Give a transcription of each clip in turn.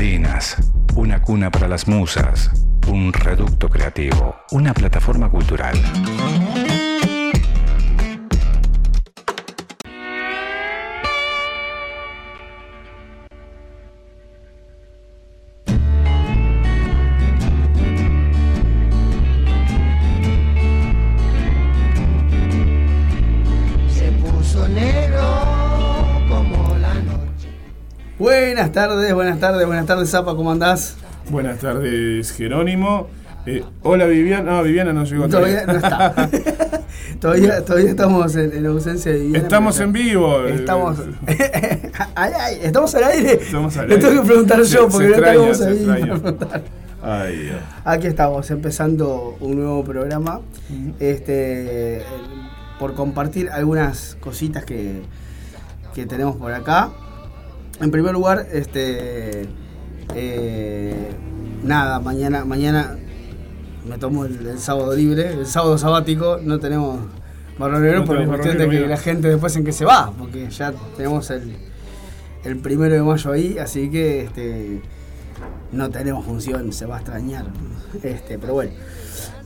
Bambalinas, una cuna para las musas, un reducto creativo, una plataforma cultural. Buenas tardes, buenas tardes, buenas tardes, Zapa, ¿cómo andás? Buenas tardes, Jerónimo. Eh, hola, Viviana. No, Viviana no llegó Todavía no está. todavía, todavía estamos en, en ausencia de Viviana, Estamos en vivo. eh, Estamos. ay, ay, estamos al aire. Estamos al Le aire. tengo que preguntar Se- yo porque no se ahí. Ay, Dios. Aquí estamos, empezando un nuevo programa. Este, por compartir algunas cositas que, que tenemos por acá. En primer lugar, este, eh, nada, mañana, mañana me tomo el, el sábado libre, el sábado sabático, no tenemos negro No por la cuestión de que la gente después en que se va, porque ya tenemos el, el primero de mayo ahí, así que este, no tenemos función, se va a extrañar. Este, pero bueno.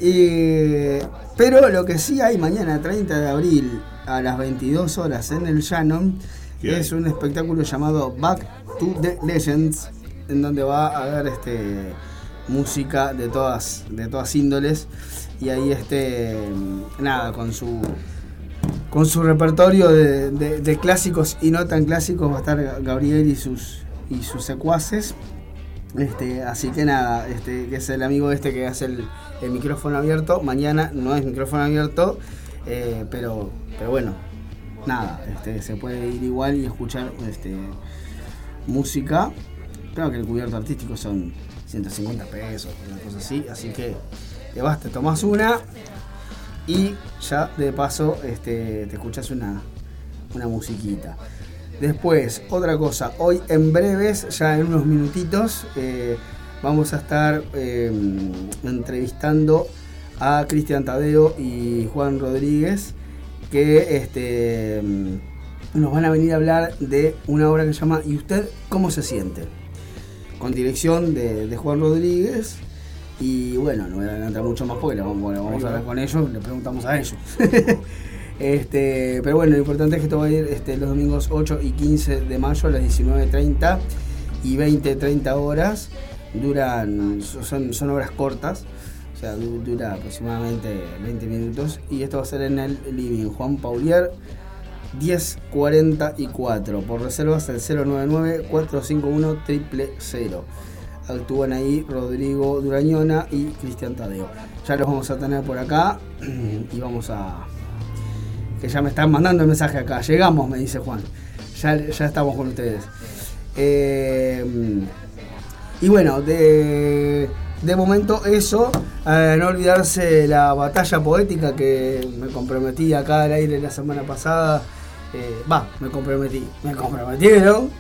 Y- pero lo que sí hay mañana, 30 de abril, a las 22 horas en el Shannon, ¿Qué es un espectáculo llamado Back to the Legends, en donde va a haber este, música de todas, de todas índoles. Y ahí este, nada, con su con su repertorio de clásicos y no tan clásicos va a estar Gabriel y sus y sus secuaces. Este, así que nada, este, que es el amigo este que hace el, el micrófono abierto. Mañana no es micrófono abierto, eh, pero, pero bueno, nada, este, se puede ir igual y escuchar este, música. Claro que el cubierto artístico son 150 pesos, una cosa así, así que te vas, te tomas una y ya de paso este, te escuchas una, una musiquita. Después, otra cosa, hoy en breves, ya en unos minutitos, eh, vamos a estar eh, entrevistando a Cristian Tadeo y Juan Rodríguez, que este, nos van a venir a hablar de una obra que se llama ¿Y usted cómo se siente? Con dirección de, Juan Rodríguez. Y bueno, no voy a adelantar mucho más porque vamos, bueno, vamos a hablar con ellos, le preguntamos a ellos. este, pero bueno, lo importante es que esto va a ir este, los domingos 8 y 15 de mayo a las 19.30 y 20.30 horas. Duran, son, son obras cortas, o sea, du- dura aproximadamente 20 minutos. Y esto va a ser en el Living Juan Paulier 1044. Por reservas el 099-451-000. Actúan ahí Rodrigo Durañona y Cristian Tadeo. Ya los vamos a tener por acá y vamos a. Que ya me están mandando el mensaje acá. Llegamos, me dice Juan. Ya, ya estamos con ustedes. Eh, y bueno, de, de momento eso, eh, no olvidarse la batalla poética que me comprometí acá al aire la semana pasada. Eh, Va, me comprometí, me comprometieron,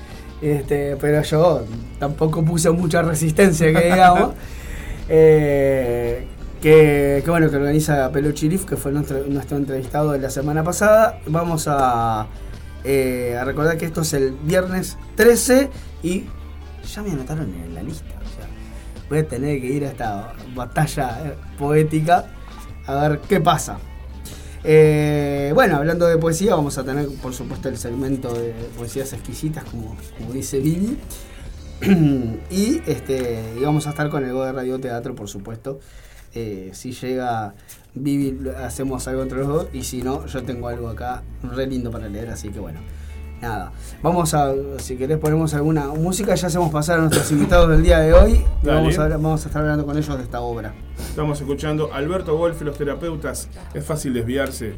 este, pero yo tampoco puse mucha resistencia, que digamos. Eh, que, que bueno, que organiza Pelo Chirif, que fue nuestro, nuestro entrevistado de la semana pasada. Vamos a, eh, a recordar que esto es el viernes 13 y ya me anotaron en la lista. Voy a tener que ir a esta batalla eh, poética a ver qué pasa. Eh, bueno, hablando de poesía, vamos a tener por supuesto el segmento de poesías exquisitas, como, como dice Vivi. y este y vamos a estar con el Go de Radio Teatro, por supuesto. Eh, si llega Vivi, hacemos algo entre los dos. Y si no, yo tengo algo acá re lindo para leer, así que bueno. Nada, vamos a, si querés ponemos alguna música, ya hacemos pasar a nuestros invitados del día de hoy y vamos a, vamos a estar hablando con ellos de esta obra. Estamos escuchando Alberto Wolf y los terapeutas. Es fácil desviarse.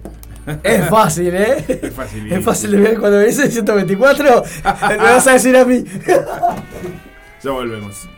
Es fácil, ¿eh? Es fácil. Es fácil de ver cuando me dice 124, me vas a decir a mí. Ya volvemos.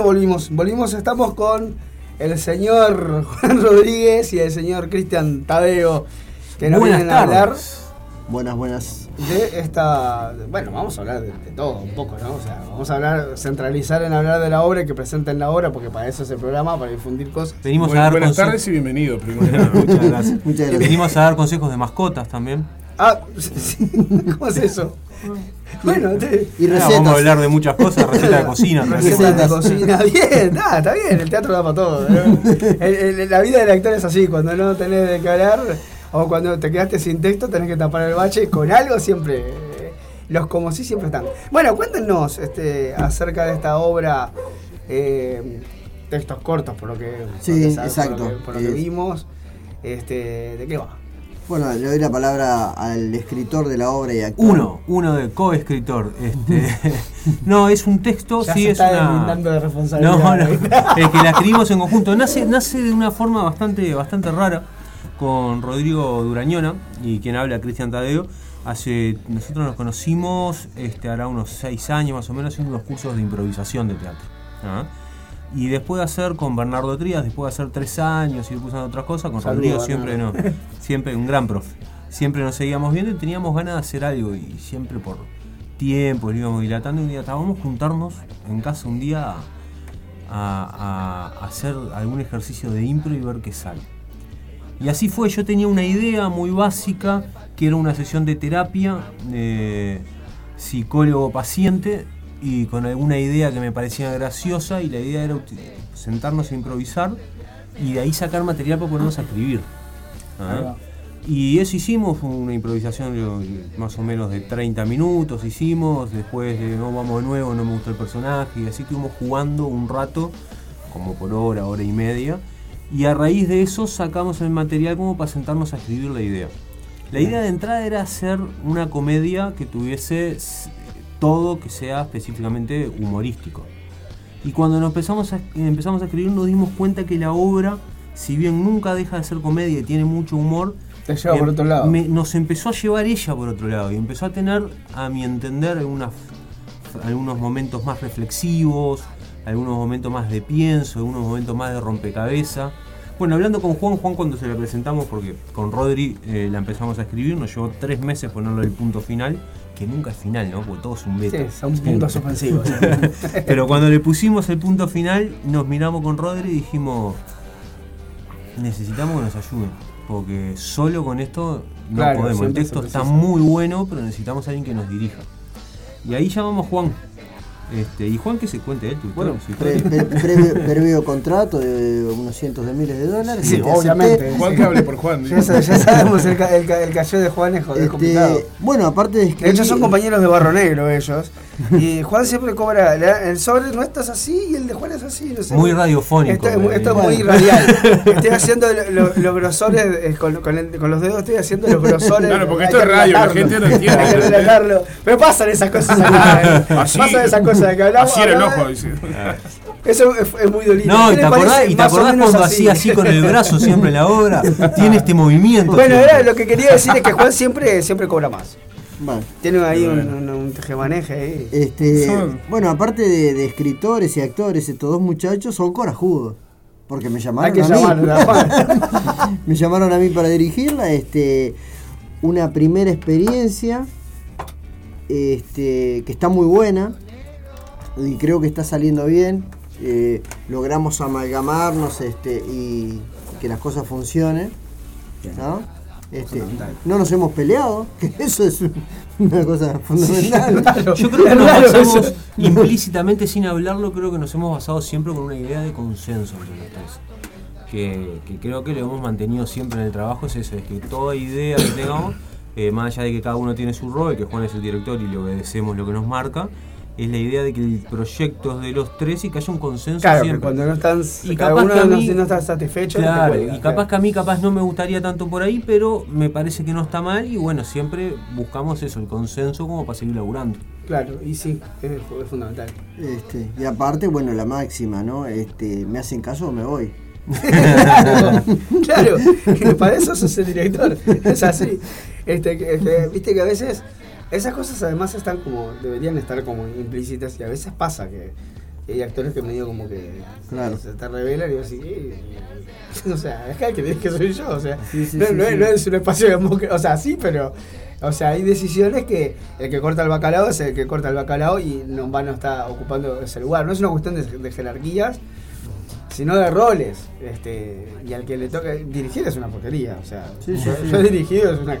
Bueno, volvimos, volvimos, estamos con el señor Juan Rodríguez y el señor Cristian Tadeo, que nos Buenas vienen a hablar tardes. Buenas, buenas. de esta. Bueno, vamos a hablar de, de todo un poco, ¿no? O sea, vamos a hablar, centralizar en hablar de la obra y que presenten la obra, porque para eso es el programa, para difundir cosas. Venimos Buen- a dar buenas tardes y bienvenido, primero. Muchas gracias. Muchas gracias. Venimos a dar consejos de mascotas también. Ah, sí, ¿cómo es eso? Bueno, te, Y vamos a hablar de muchas cosas, recetas de cocina. Recetas de cocina, bien, está bien, el teatro da para todo. ¿no? El- el- la vida del actor es así, cuando no tenés de qué hablar o cuando te quedaste sin texto tenés que tapar el bache con algo siempre. eh, Los como sí siempre están. Bueno, cuéntenos este, acerca de esta obra, eh, textos cortos por lo que, Sí, por lo que sab- exacto. por lo que, por lo que Es- vimos. Este, ¿De qué va? Bueno, le doy la palabra al escritor de la obra y actor. Uno, uno de coescritor. Este, no, es un texto, Ya sí se es está una. de responsabilidad. No, no, es que la escribimos en conjunto. Nace, nace de una forma bastante, bastante rara con Rodrigo Durañona y quien habla Cristian Tadeo. Hace, nosotros nos conocimos este, hará unos seis años más o menos haciendo unos cursos de improvisación de teatro. ¿ah? Y después de hacer con Bernardo Trías, después de hacer tres años y después de otras cosas, con Saludo, Rodrigo siempre no, siempre un gran profe. Siempre nos seguíamos viendo y teníamos ganas de hacer algo y siempre por tiempo lo íbamos dilatando y un día estábamos juntarnos en casa un día a, a- a hacer algún ejercicio de impro y ver qué sale. Y así fue, yo tenía una idea muy básica, que era una sesión de terapia de psicólogo-paciente, y con alguna idea que me parecía graciosa, y la idea era sentarnos a improvisar y de ahí sacar material para ponernos a escribir. ¿Ah? Y eso hicimos, fue una improvisación más o menos de 30 minutos hicimos, después de no vamos de nuevo, no me gustó el personaje, y así estuvimos jugando un rato, como por hora, hora y media, y a raíz de eso sacamos el material como para sentarnos a escribir la idea. La idea de entrada era hacer una comedia que tuviese todo que sea específicamente humorístico. Y cuando nos empezamos a, empezamos a escribir nos dimos cuenta que la obra, si bien nunca deja de ser comedia y tiene mucho humor, Te lleva por em, otro lado. me- nos empezó a llevar ella por otro lado y empezó a tener, a mi entender, algunas, algunos momentos más reflexivos, algunos momentos más de pienso, algunos momentos más de rompecabezas. Bueno, hablando con Juan, Juan cuando se la presentamos, porque con Rodri eh, la empezamos a escribir, nos llevó tres meses ponerlo el punto final, que nunca es final, ¿no? Porque todo es un Sí, beta. son puntos suspensivos. Pero cuando le pusimos el punto final, nos miramos con Rodri y dijimos, necesitamos que nos ayuden, porque solo con esto no Claro, podemos. El texto está muy bueno, pero necesitamos a alguien que nos dirija. Y ahí llamamos a Juan. Este, y Juan que se cuente él, tu Bueno, Pre- pre- previo, contrato de unos cientos de miles de dólares. Sí, obviamente. acepté. Juan que hable por Juan. ya, ya sabemos el, ca- el, ca- el cayó de Juan es joder, Este, complicado. bueno, aparte de escribir. De hecho, son compañeros de Barro Negro ellos. Y Juan siempre cobra. El sobre nuestro es así y el de Juan es así. No sé. Muy radiofónico. Esto, es muy- eh. esto es muy radial. Estoy haciendo lo- lo- los grosores eh, con, con el- con los dedos, estoy haciendo los grosores. Claro, porque esto es radio, la gente no entiende. Hay que relatarlo. Pero pasan esas cosas acá. eh. Así- pasan esas cosas de que hablamos. Así era el ojo, dice. Eso es, es muy dolito. No, ¿Qué y te acordás, y te acordás cuando hacía así con el brazo siempre en la obra, tiene este movimiento. Bueno, era lo que quería decir es que Juan siempre, siempre cobra más. Bueno, Tiene ahí un, Bueno. un, un tejemaneje ahí. este, Son- bueno, aparte de, de escritores y actores, estos dos muchachos son corajudos. Porque me Hay llamaron que a mí. me llamaron a mí para dirigirla. Este, una primera experiencia este, que está muy buena y creo que está saliendo bien. Eh, logramos amalgamarnos este, y que las cosas funcionen. ¿no? Este, no nos hemos peleado, que eso es una cosa fundamental. Claro, Yo creo que nos basamos eso. implícitamente, sin hablarlo, creo que nos hemos basado siempre con una idea de consenso entre los tres. Que, que creo que lo hemos mantenido siempre en el trabajo, es eso, es que toda idea que tengamos, eh, más allá de que cada uno tiene su rol, que Juan es el director y le obedecemos lo que nos marca, es la idea de que el proyecto es de los tres y que haya un consenso Claro, siempre. cuando no están, Y cada capaz uno que a no, mí- no está satisfecho, no te Claro, y capaz claro. que a mí capaz no me gustaría tanto por ahí, pero me parece que no está mal y bueno, siempre buscamos eso, el consenso como para seguir laburando. Claro, y sí, es, es fundamental. Este, y aparte, bueno, la máxima, ¿no? Este, me hacen caso o me voy. claro, que para eso sos el director. Es así. Este, que, Viste que a veces esas cosas además están como, deberían estar como implícitas y a veces pasa que hay actores que medio como que Claro. se te revelan y yo así, "Eh", o sea, es que el que tienes que soy yo, o sea, Sí, sí, no, sí, no sí. es- no es un espacio democrático, o sea, sí, pero, o sea, hay decisiones que el que corta el bacalao es el que corta el bacalao y no va no está ocupando ese lugar, no es una cuestión de, de jerarquías, sino de roles. Este, y al que le toca dirigir es una porquería. O sea, yo, yo he dirigido es una.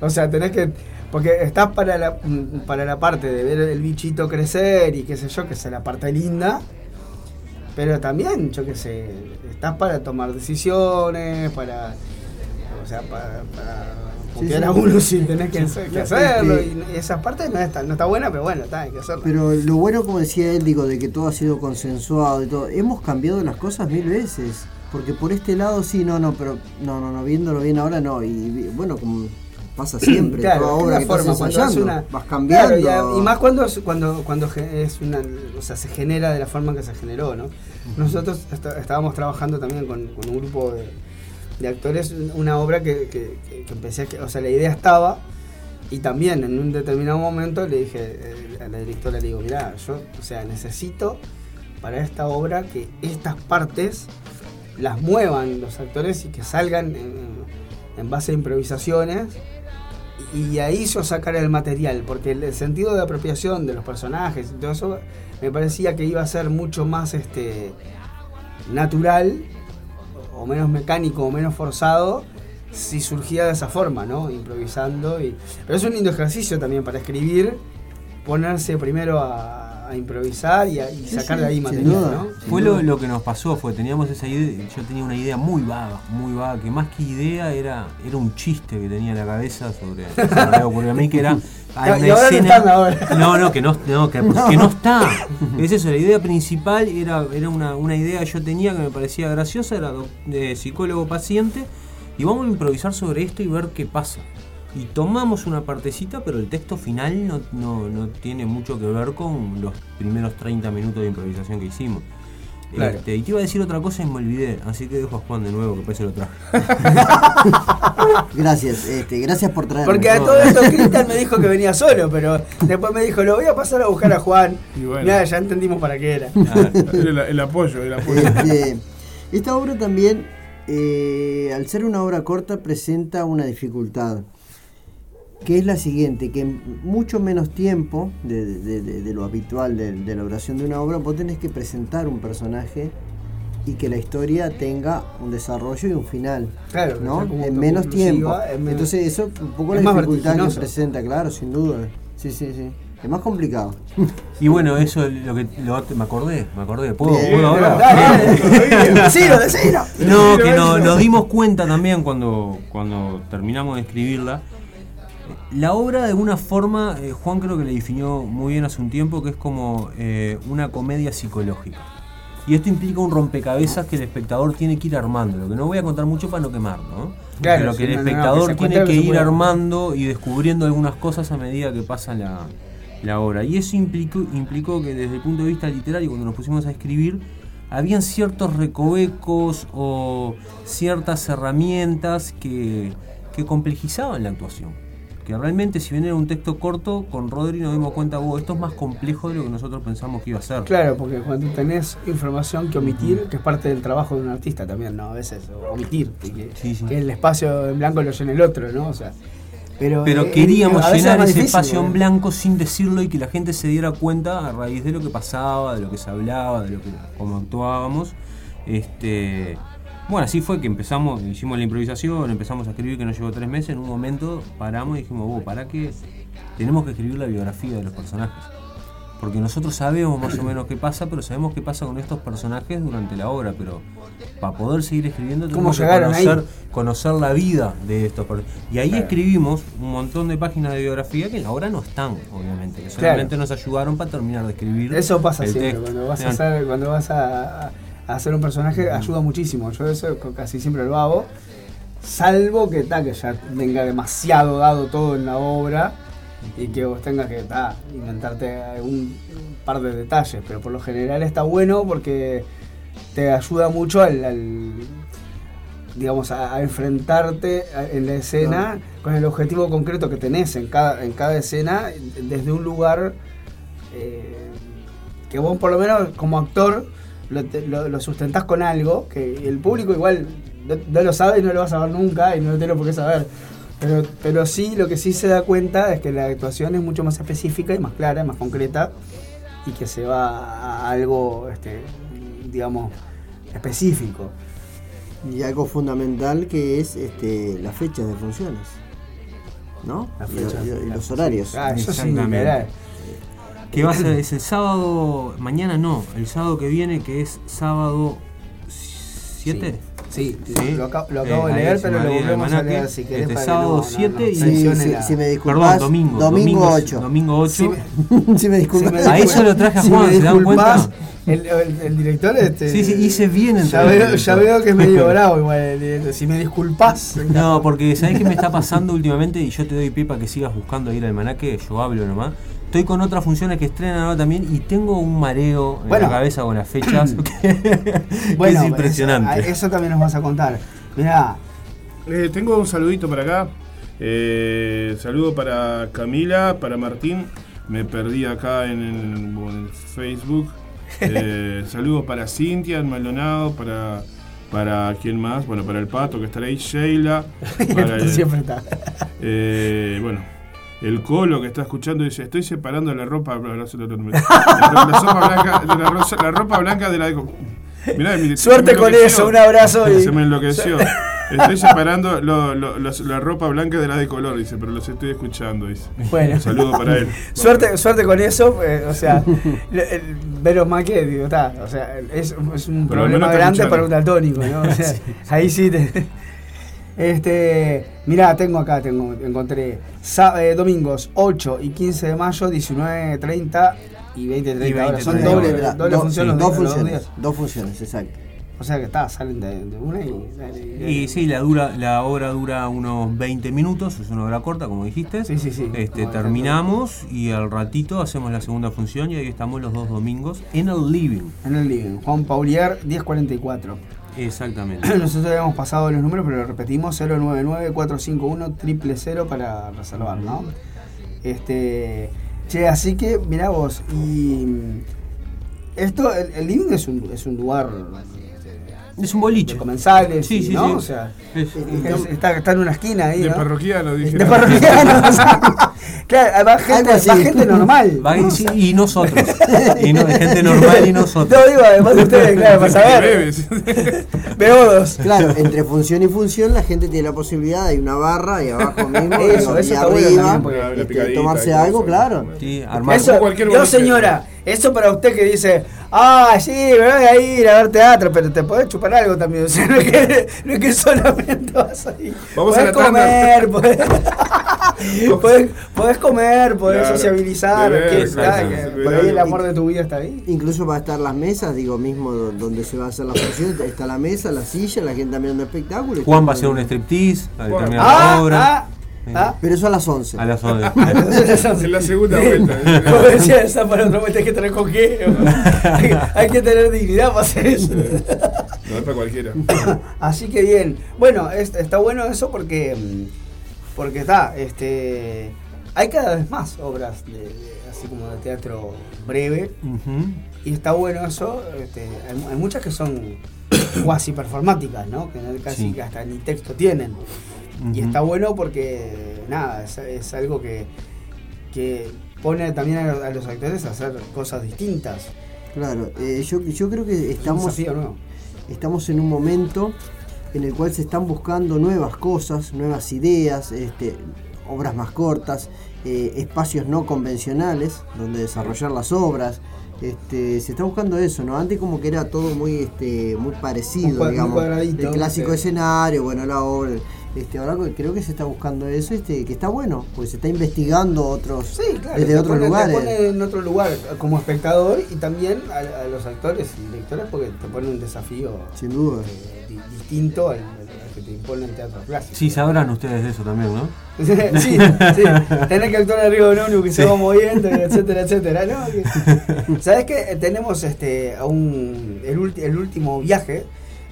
O sea, tenés que. Porque estás para la, para la parte de ver el bichito crecer y qué sé yo, que es la parte linda. Pero también, yo qué sé, estás para tomar decisiones, para. O sea, para. para Sí, sí. a uno si tenés que, hacer- que hacerlo. Y, y esa parte no está, no está buena, pero bueno, está, hay que hacerlo. Pero lo bueno, como decía él, digo, de que todo ha sido consensuado y todo. Hemos cambiado las cosas mil veces. porque por este lado sí, no, no, pero no, no, no, viéndolo bien ahora no. Y bueno, como pasa siempre, Claro, toda obra que forma, estás ensayando, una- vas cambiando. Claro, y, más cuando, cuando, cuando es una, o sea, se genera de la forma que se generó, ¿no? Nosotros est- estábamos trabajando también con, con un grupo de, de actores, una obra que, que- que- empecé, o sea, la idea estaba, y también en un determinado momento le dije eh, a la directora, le digo, mirá, yo, o sea, necesito para esta obra que estas partes las muevan los actores y que salgan en, en base a improvisaciones y ahí yo sacar el material, porque el, el sentido de apropiación de los personajes y todo eso me parecía que iba a ser mucho más este natural o menos mecánico o menos forzado si surgía de esa forma, ¿no? Improvisando y pero es un lindo ejercicio también para escribir, ponerse primero a, a improvisar y, a- y Sí, sacar de ahí sin material, duda. ¿no? Sin Fue duda. lo, lo que nos pasó, fue teníamos esa idea, yo tenía una idea muy vaga, muy vaga, que más que idea era, era un chiste que tenía en la cabeza sobre, sobre algo, porque a mí que era hay Y una ahora no están ahora. No, no, que no, no, que, que no está. Es eso, la idea principal era, era una, una idea que yo tenía que me parecía graciosa, era de psicólogo paciente, y vamos a improvisar sobre esto y ver qué pasa. Y tomamos una partecita, pero el texto final no, no, no tiene mucho que ver con los primeros 30 minutos de improvisación que hicimos. Claro. Este, y te iba a decir otra cosa y me olvidé, así que dejo a Juan de nuevo, que parece lo traje. Gracias, este, gracias por traerme. Porque a todo esto Cristian me dijo que venía solo, pero después me dijo, lo voy a pasar a buscar a Juan. Y bueno. Mirá, ya entendimos para qué era. El, el apoyo, el apoyo. Este, esta obra también, eh, al ser una obra corta, presenta una dificultad, que es la siguiente, que en mucho menos tiempo de, de- de- de lo habitual de, de la oración de una obra, vos tenés que presentar un personaje y que la historia tenga un desarrollo y un final. Claro, ¿no? sea En menos tiempo. menos- Entonces eso un poco es la dificultad que presenta, claro, sin duda. Sí, sí, sí. Es más complicado. Y bueno, eso es lo que lo- me acordé, me acordé. ¿Puedo, Bien, puedo dale, decilo, decilo. No, que no- nos dimos cuenta también cuando, cuando terminamos de escribirla. La obra de alguna forma, eh, Juan creo que le definió muy bien hace un tiempo, que es como eh, una comedia psicológica. Y esto implica un rompecabezas que el espectador tiene que ir armando. Lo que no voy a contar mucho para no quemar, ¿no? Claro, Pero que el no, no, no, espectador que tiene que ir armando y descubriendo algunas cosas a medida que pasa la, la obra. Y eso implicó, implicó que desde el punto de vista literario, cuando nos pusimos a escribir, habían ciertos recovecos o ciertas herramientas que, que complejizaban la actuación. Que realmente, si bien era un texto corto, con Rodri nos dimos cuenta, "Oh, esto es más complejo de lo que nosotros pensamos que iba a ser. Claro, porque cuando tenés información que omitir, que es parte del trabajo de un artista también, ¿no? A veces omitir, que, Sí, sí. que el espacio en blanco lo llena el otro, ¿no? O sea, pero, Pero eh, queríamos llenar es ese difícil, espacio en blanco sin decirlo y que la gente se diera cuenta a raíz de lo que pasaba, de lo que se hablaba, de lo que cómo actuábamos. Este, bueno, así fue que empezamos, hicimos la improvisación, empezamos a escribir que nos llevó tres meses. En un momento paramos y dijimos, "Vos, ¿para qué? Tenemos que escribir la biografía de los personajes. Porque nosotros sabemos más o menos qué pasa, pero sabemos qué pasa con estos personajes durante la obra. Pero para poder seguir escribiendo ¿Cómo tenemos que ahí? conocer, conocer la vida de estos personajes. Y ahí escribimos un montón de páginas de biografía que en la obra no están, obviamente. Que solamente nos ayudaron para terminar de escribir. Eso pasa el siempre, texto. cuando vas, a hacer, cuando vas a, a hacer un personaje ayuda muchísimo. Yo eso casi siempre lo hago, salvo que, ta, que ya venga demasiado dado todo en la obra y que vos tengas que ta, inventarte un par de detalles, pero por lo general está bueno porque te ayuda mucho al, al, digamos a, a enfrentarte en la escena con el objetivo concreto que tenés en cada, en cada escena desde un lugar eh, que vos por lo menos como actor lo, te- lo- lo sustentás con algo que el público igual no, no lo sabe y no lo va a saber nunca y no lo tiene por qué saber. Pero, pero sí, lo que sí se da cuenta es que la actuación es mucho más específica y más clara, más concreta y que se va a algo, este, digamos, específico. Y algo fundamental que es este, las fechas de funciones. ¿No? Las Y- fechas, y, y los horarios. Ah, eso literal. Que va a ser, es el sábado, mañana no, el sábado que viene, que es sábado 7. Sí, Sí. lo, acabo, lo acabo Eh, de leer, pero lo volvemos a leer si querés. Este que sábado no- no- 7 no y- si me Perdón, disculpas, domingo. domingo 8. Domingo 8. Sí, si me disculpas. Si me Ahí se lo traje a si Juan, me ¿se dan disculpas, cuenta? El, el- el director, este. Sí, sí, hice bien en Ya veo, ya veo que es medio bravo igual el director. Si me disculpas. No, porque ¿sabés qué me está pasando últimamente? Y yo te doy pie para que sigas buscando ahí el almanaque, yo hablo nomás. Estoy con otras funciones que estrenan ahora también y tengo un mareo en Bueno. la cabeza con las fechas que, que Bueno, es impresionante. Eso, eso también nos vas a contar. Mirá, Eh, tengo un saludito para acá. Eh, saludo para Camila, para Martín. Me perdí acá en el, en el Facebook. Eh, saludos para Cintia en Maldonado, para para quién más, bueno, para el pato que estará ahí, Sheila, para el- siempre está. eh, bueno, el colo que está escuchando dice, estoy separando la ropa, la, la- la- sopa blanca, de la, la ropa blanca de la. Mirá, Suerte con eso, un abrazo y- Se me enloqueció. Estoy separando lo- lo- los- la ropa blanca de la de color, dice, pero los estoy escuchando, dice. Bueno. Un saludo para él. Suerte, suerte con eso, eh, o sea, menos mal que, digo, está, o sea, es, es un Pero problema grande escuchando. para un daltónico, ¿no? O sea, ahí sí te... Este, mirá, tengo acá, tengo, encontré eh, domingos 8 y 15 de mayo, 19.30 y 20.30 Y horas. Son 20:30 doble, doble do- sí, dos funciones. Dos funciones, exacto. O sea que está, salen de, de una y... Y sí, la dura, la obra dura unos 20 minutos, es una obra corta, como dijiste. Sí, sí, sí. Este, terminamos y al ratito hacemos la segunda función y ahí estamos los dos domingos en el living. En el living, Juan Paulier, 1044. Exactamente. Nosotros habíamos pasado los números, pero lo repetimos, 099-451-000 para reservar, ¿no? Este, che, así que, mirá vos, y mm, esto, el, el living es un, es un lugar Es un de boliche. comensales, Sí, y, sí, ¿no? sí. O sea, Es- es- está, está en una esquina ahí, De ¿no? parroquiano, dije. De parroquiano, o sea, claro, va gente, va gente normal. Va- ¿no? sí, y nosotros. Y no- gente normal y nosotros. No digo, además de ustedes, claro, para saber. Beodos. Claro, entre función y función la gente tiene la posibilidad, hay una barra y abajo mismo, Eso, y eso está arriba, bueno porque este, tomarse y algo, claro. Sí, armar- Eso, cualquier yo señora, eso para usted que dice, ah, sí, me voy a ir a ver teatro, pero te podés chupar algo también, o sea, no es que, no es que solamente vas a ir. Vamos a podés la tanda. comer, podés, podés, podés comer, podés Claro, sociabilizar, beber, que, claro, está, sí, que sí, por ahí el amor de tu vida está ahí. Incluso va a estar las mesas, digo, mismo do- donde se va a hacer la función, está la mesa, la silla, la gente mirando espectáculo. y Juan va a hacer un striptease terminar la Ah, obra. ah, ah. Pero eso a las 11. A las 11. En la segunda vuelta. Como decía esa para otra vuelta hay que tener con qué. Hay, que tener dignidad para hacer eso. No es para cualquiera. Así que bien. Bueno, es- está bueno eso porque porque está, este hay cada vez más obras de, de- así como de teatro breve y está bueno eso. este, hay, hay muchas que son cuasi performáticas, ¿no? Que casi Sí. que hasta ni texto tienen. Y está bueno porque nada, es, es algo que, que pone también a, a los actores a hacer cosas distintas. Claro, eh, yo, yo creo que Es estamos, desafío estamos en un momento en el cual se están buscando nuevas cosas, nuevas ideas, este, obras más cortas, eh, espacios no convencionales donde desarrollar las obras. Este, se está buscando eso, ¿no? Antes como que era todo muy, este, muy parecido, muy digamos. el clásico sí. escenario, bueno, la obra. Este, ahora creo que se está buscando eso, este, que está bueno, porque se está investigando otros Sí, claro. desde te otros pone- lugares. Te pone en otro lugar como espectador y también a, a los actores y directores porque te pone un desafío Sin duda. eh, di- distinto al, al que te impone el teatro clásico. Sí, sabrán ustedes de eso también, ¿no? sí, sí. Tener que actuar arriba de un que se va moviendo, etcétera, etcétera. ¿no? Que- ¿Sabes qué? Tenemos este a un, el, ulti- el último viaje,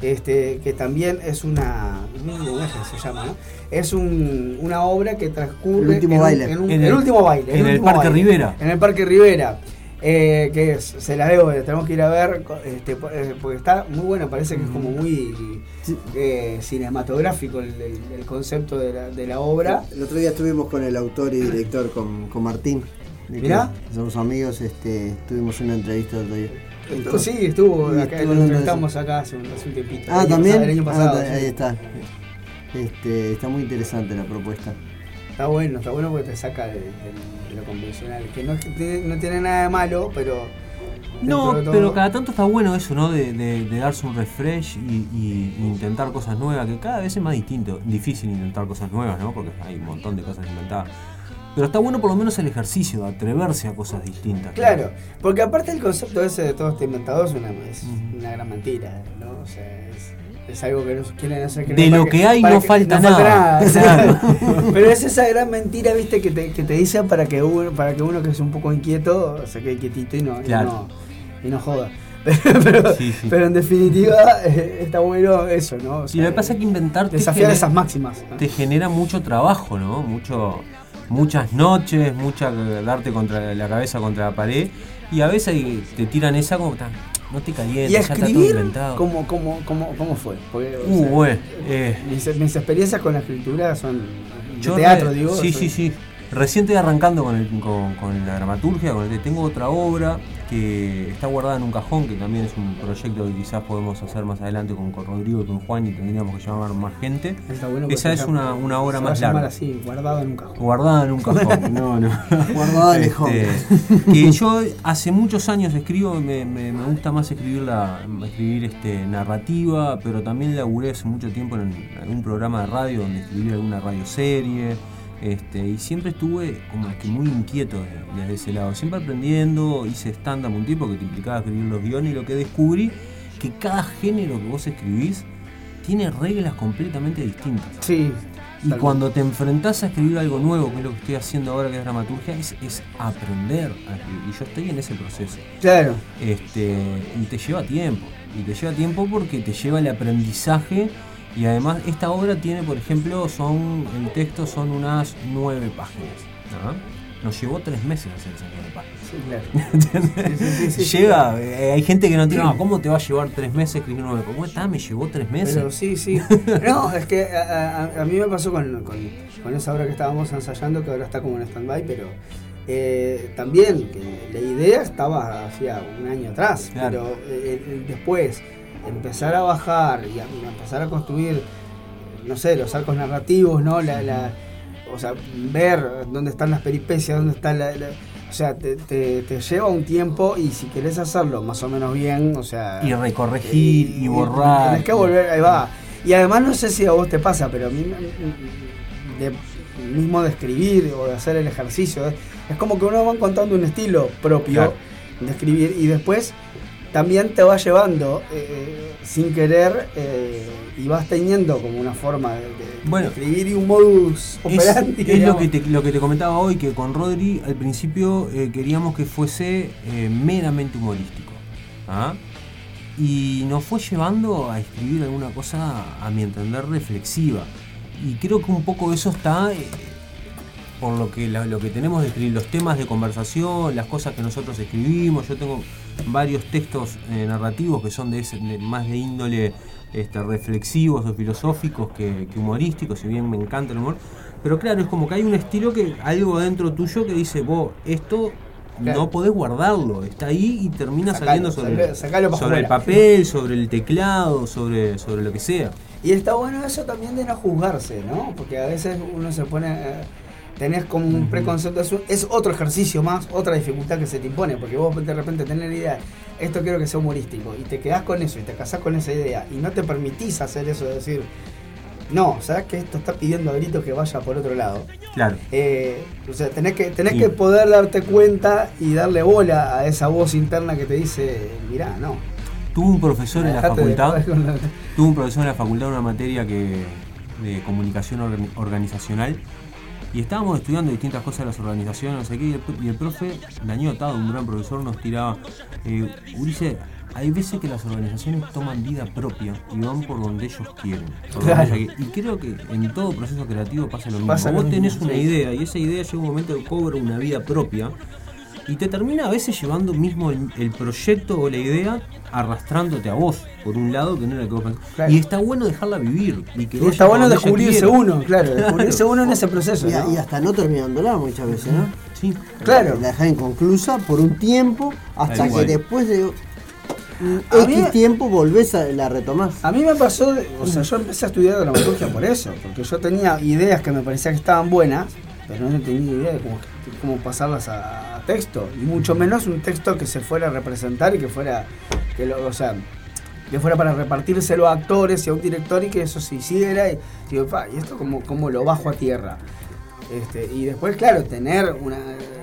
este, que también es una. Se llama, ¿no? Es un, una obra que transcurre. El último en un- baile. en un- En el, el- último baile. en el Parque baile. Rivera. En el Parque Rivera. eh, que es, se la debo, tenemos que ir a ver, este, eh, porque está muy bueno, parece que es como muy Sí. eh, cinematográfico el, el- el concepto de la, de la obra. El otro día estuvimos con el autor y director, con, con Martín. Mirá. Somos amigos, este, tuvimos una entrevista el otro día. Estuvo- sí, estuvo, Sí, acá, estuvo lo entrevistamos acá hace un, hace un tiempito. Ah, también. pasado- El año Ah, pasado. sí. ahí está. Este, está muy interesante la propuesta. Está bueno, está bueno porque te saca de, de- de lo convencional. Que no, que no tiene nada de malo, pero. No, todo- pero cada tanto está bueno eso, ¿no? De, de- de darse un refresh y, y intentar cosas nuevas, que cada vez es más distinto, difícil intentar cosas nuevas, ¿no? Porque hay un montón de cosas inventadas. Pero está bueno por lo menos el ejercicio, de atreverse a cosas distintas. Claro, porque aparte el concepto ese de todo este inventado es una, es una gran mentira, ¿no? O sea, es, es algo que nos quieren hacer creer. De lo que hay para no falta nada. nada, claro. Pero es esa gran mentira, viste, que te, que te dicen para que uno, para que uno que es un poco inquieto se quede quietito y no, y no, y no joda. Pero, Sí, sí. pero en definitiva eh, está bueno eso, ¿no? O Y sea, lo que pasa es que inventar desafiar genera- esas máximas. ¿no? te genera mucho trabajo, ¿no? Mucho, muchas noches, mucha darte contra la cabeza contra la pared y a veces te tiran esa como "Ta, no te calientes, Y ya está todo inventado. ¿cómo, cómo, cómo, cómo fue? Porque, Uh, sea, bueno, eh, mis, mis experiencias con la escritura son de yo teatro, re- digo. Sí, sí, sí. Recién estoy arrancando con, el- con, con la dramaturgia, con el, tengo otra obra que está guardada en un cajón, que también es un proyecto que quizás podemos hacer más adelante con, con Rodrigo y con Juan y tendríamos que llamar más gente. Está bueno porque Esa es una, una obra se va más a llamar larga. así, guardado en un cajón. Guardada en un cajón. No, no. Guardada en Este, que yo hace muchos años escribo, me, me- me gusta más escribir la, escribir este, narrativa, pero también laburé hace mucho tiempo en algún programa de radio donde escribí alguna radioserie. Este, y siempre estuve como que muy inquieto de- desde ese lado, siempre aprendiendo, hice stand-up un tiempo que te implicaba escribir los guiones y lo que descubrí que cada género que vos escribís tiene reglas completamente distintas. Sí. Y cuando te enfrentás a escribir algo nuevo, que es lo que estoy haciendo ahora que es dramaturgia, es, es aprender a escribir. Y yo estoy en ese proceso. Claro. Este, y te lleva tiempo. Y te lleva tiempo porque te lleva el aprendizaje. Y además esta obra tiene, por ejemplo, son el texto son unas nueve páginas. ¿no? Nos llevó tres meses hacer esas nueve páginas. Sí, claro. Sí, sí, Llega, eh, hay gente que no tiene, "Ah, ¿cómo te va a llevar tres meses escribir nueve? ¿Cómo está? Me llevó tres meses. Pero sí, sí. No, es que a, a- a mí me pasó con, con, con esa obra que estábamos ensayando, que ahora está como en stand-by, pero eh, también que la idea estaba hacía un año atrás, Claro. pero eh, después empezar a bajar y, a, empezar a construir, no sé, los arcos narrativos, ¿no? La, la- o sea, ver dónde están las peripecias, dónde está la... la- o sea, te, te- te lleva un tiempo y si querés hacerlo más o menos bien, o sea... Y recorregir y borrar. Tenés que volver, ahí va. Y además no sé si a vos te pasa, pero a mí de, mismo de escribir o de hacer el ejercicio, ¿eh? es como que uno va encontrando un estilo propio Claro. de escribir y después también te va llevando eh, sin querer eh, y vas teniendo como una forma de, de- de Bueno. escribir y un modus Es, operandi. es lo, digamos. que te, lo que te comentaba hoy, que con Rodri al principio eh, queríamos que fuese meramente humorístico. ¿ah? Y nos fue llevando a escribir alguna cosa, a mi entender, reflexiva. Y creo que un poco eso está por lo que, la- lo que tenemos de escribir, los temas de conversación, las cosas que nosotros escribimos. Yo tengo varios textos eh, narrativos que son de, ese- de- más de índole este, reflexivos o filosóficos que, que humorísticos, si bien me encanta el humor. Pero claro, es como que hay un estilo que, algo dentro tuyo que dice, vos, esto Claro. no podés guardarlo, está ahí y termina Sacalo, saliendo sobre, sacalo, el papel, sobre el teclado, sobre, sobre lo que sea. Y está bueno eso también de no juzgarse, ¿no? Porque a veces uno se pone. eh, tenés como un preconcepto, es, otro ejercicio más, otra dificultad que se te impone, porque vos de repente tenés la idea, esto quiero que sea humorístico, y te quedás con eso, y te casás con esa idea, y no te permitís hacer eso de decir, no, sabes que esto está pidiendo a gritos que vaya por otro lado. Claro. Eh, o sea, tenés que, tenés Sí. que poder darte cuenta y darle bola a esa voz interna que te dice, mirá, no. Tuve un profesor en la facultad. la- Tuve un profesor en la facultad de una materia que de comunicación orga- organizacional y estábamos estudiando distintas cosas de las organizaciones, no sé qué, y el, y el profe, Daniel Otado, un gran profesor, nos tiraba, eh, Ulises, hay veces que las organizaciones toman vida propia y van por donde ellos quieren. donde ellos. Y creo que en todo proceso creativo pasa lo mismo. Pasa lo Vos mismo, tenés una idea y esa idea llega un momento que cobra una vida propia y te termina a veces llevando mismo el, el proyecto o la idea arrastrándote a vos, por un lado, que no era que vos pensás. Claro. Y está bueno dejarla vivir. Y, que Y vaya está bueno descubrirse uno, claro, descubrirse uno en ese proceso. Y, a- ¿no? y hasta no terminándola muchas veces, ¿no? Sí. Claro. La dejar inconclusa por un tiempo hasta que después de mí- X tiempo volvés a la retomás. A mí me pasó, o sea, yo empecé a estudiar dramaturgia por eso, porque yo tenía ideas que me parecía que estaban buenas, pero no tenía idea de cómo, cómo pasarlas a, texto, y mucho menos un texto que se fuera a representar y que fuera, que lo, o sea, que fuera para repartírselo a actores y a un director y que eso se hiciera, y "Pa, ¿y esto cómo, cómo lo bajo a tierra? Este, y después, claro, tener una,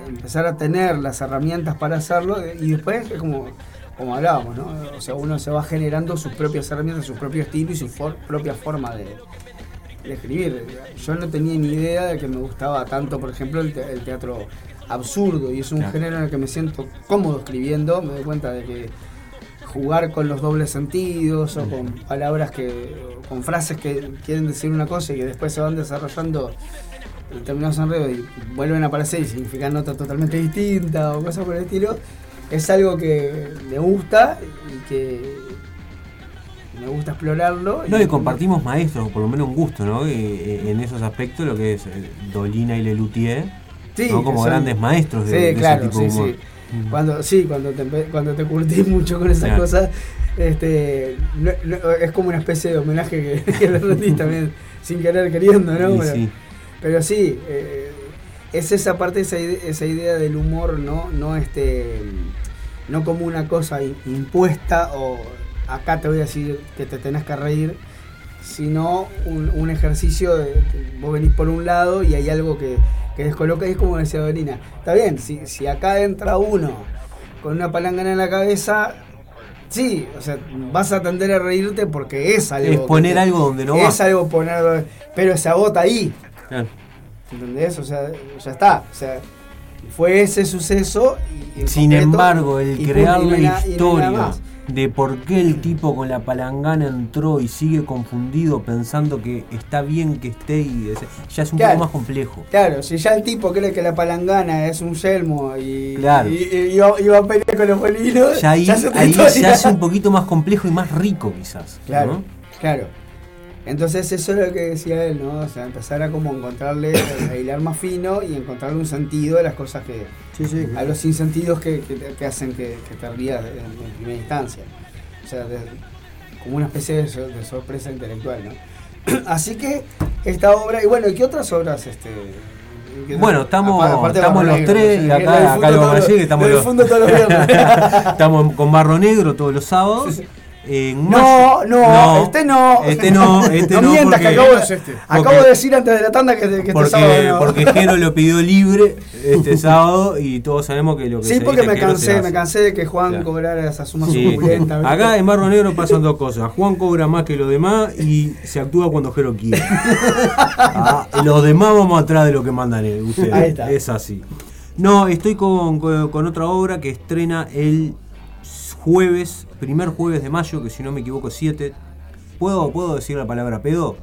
empezar a tener las herramientas para hacerlo y después es como, como hablábamos, ¿no? O sea, uno se va generando sus propias herramientas, su propio estilo y su for- propia forma de, de escribir. Yo no tenía ni idea de que me gustaba tanto, por ejemplo, el, te- el teatro absurdo y es un Claro. género en el que me siento cómodo escribiendo. Me doy cuenta de que jugar con los dobles sentidos o con palabras que, con frases que quieren decir una cosa y que después se van desarrollando en determinados enredos y vuelven a aparecer y significan otra totalmente distinta o cosas por el estilo, es algo que me gusta y que me gusta explorarlo. No, y compartimos maestros, por lo menos un gusto, ¿no? Eh, en esos aspectos, lo que es eh, Dolina y Lelutier, Sí, ¿no? como son- grandes maestros de, Sí, de claro, ese tipo de sí, sí. Cuando, sí, cuando te, cuando te curtís mucho con esas Claro. cosas, este, no- no- es como una especie de homenaje que, que le rendís también sin querer queriendo, ¿no? Pero, sí. pero sí, eh, es esa parte, esa idea, esa idea del humor, ¿no? No, este, no como una cosa impuesta o acá te voy a decir que te tenés que reír, sino un, un ejercicio de, vos venís por un lado y hay algo que, que descoloca y es como decía Dorina, está bien, si, si acá entra uno con una palangana en la cabeza, sí, o sea, vas a tender a reírte porque es algo. Es poner te- algo donde no Es va. algo poner, pero se agota ahí, Claro. ¿entendés? O sea, ya está, o sea, fue ese suceso y, Sin concreto, embargo, el y crear la historia. De por qué el tipo con la palangana entró y sigue confundido pensando que está bien que esté y ese- ya es un Claro. poco más complejo. Claro, si ya el tipo cree que la palangana es un yelmo y, Claro. y, iba a pelear con los bolinos, Ya ahí, ya es ahí se hace un poquito más complejo y más rico quizás. Claro, ¿no? claro. Entonces eso es lo que decía él, ¿no? O sea, empezar a como encontrarle, a hilar más fino y encontrarle un sentido a las cosas que, Sí, sí. a los sinsentidos que, que, te- que hacen que, que te rías en, en primera instancia. O sea, de- como una especie de, sor- de sorpresa intelectual, ¿no? Así que esta obra, y bueno, ¿y qué otras obras? este Bueno, estamos- aparte- estamos los Negro, tres y acá- acá lo vamos a todos decir que los- estamos lo los-. Estamos con Barro Negro todos los sábados. Sí, sí. En No, no, este no. Este no, este no. no mientas, que acabo, de, es este. acabo Porque- de decir antes de la tanda que, que este porque, sábado no. porque Jero lo pidió libre este sábado y todos sabemos que lo que Sí, se porque me cansé, me cansé de que Juan Claro. cobrara esa suma Sí. Acá en Barro Negro pasan dos cosas. Juan cobra más que los demás y se actúa cuando Jero quiere. Ah, los demás vamos atrás de lo que mandan eh, ustedes. Ahí está. Es así. No, estoy con, con- con otra obra que estrena el jueves, primer jueves de mayo, que si no me equivoco es 7. ¿Puedo, ¿Puedo decir la palabra pedo?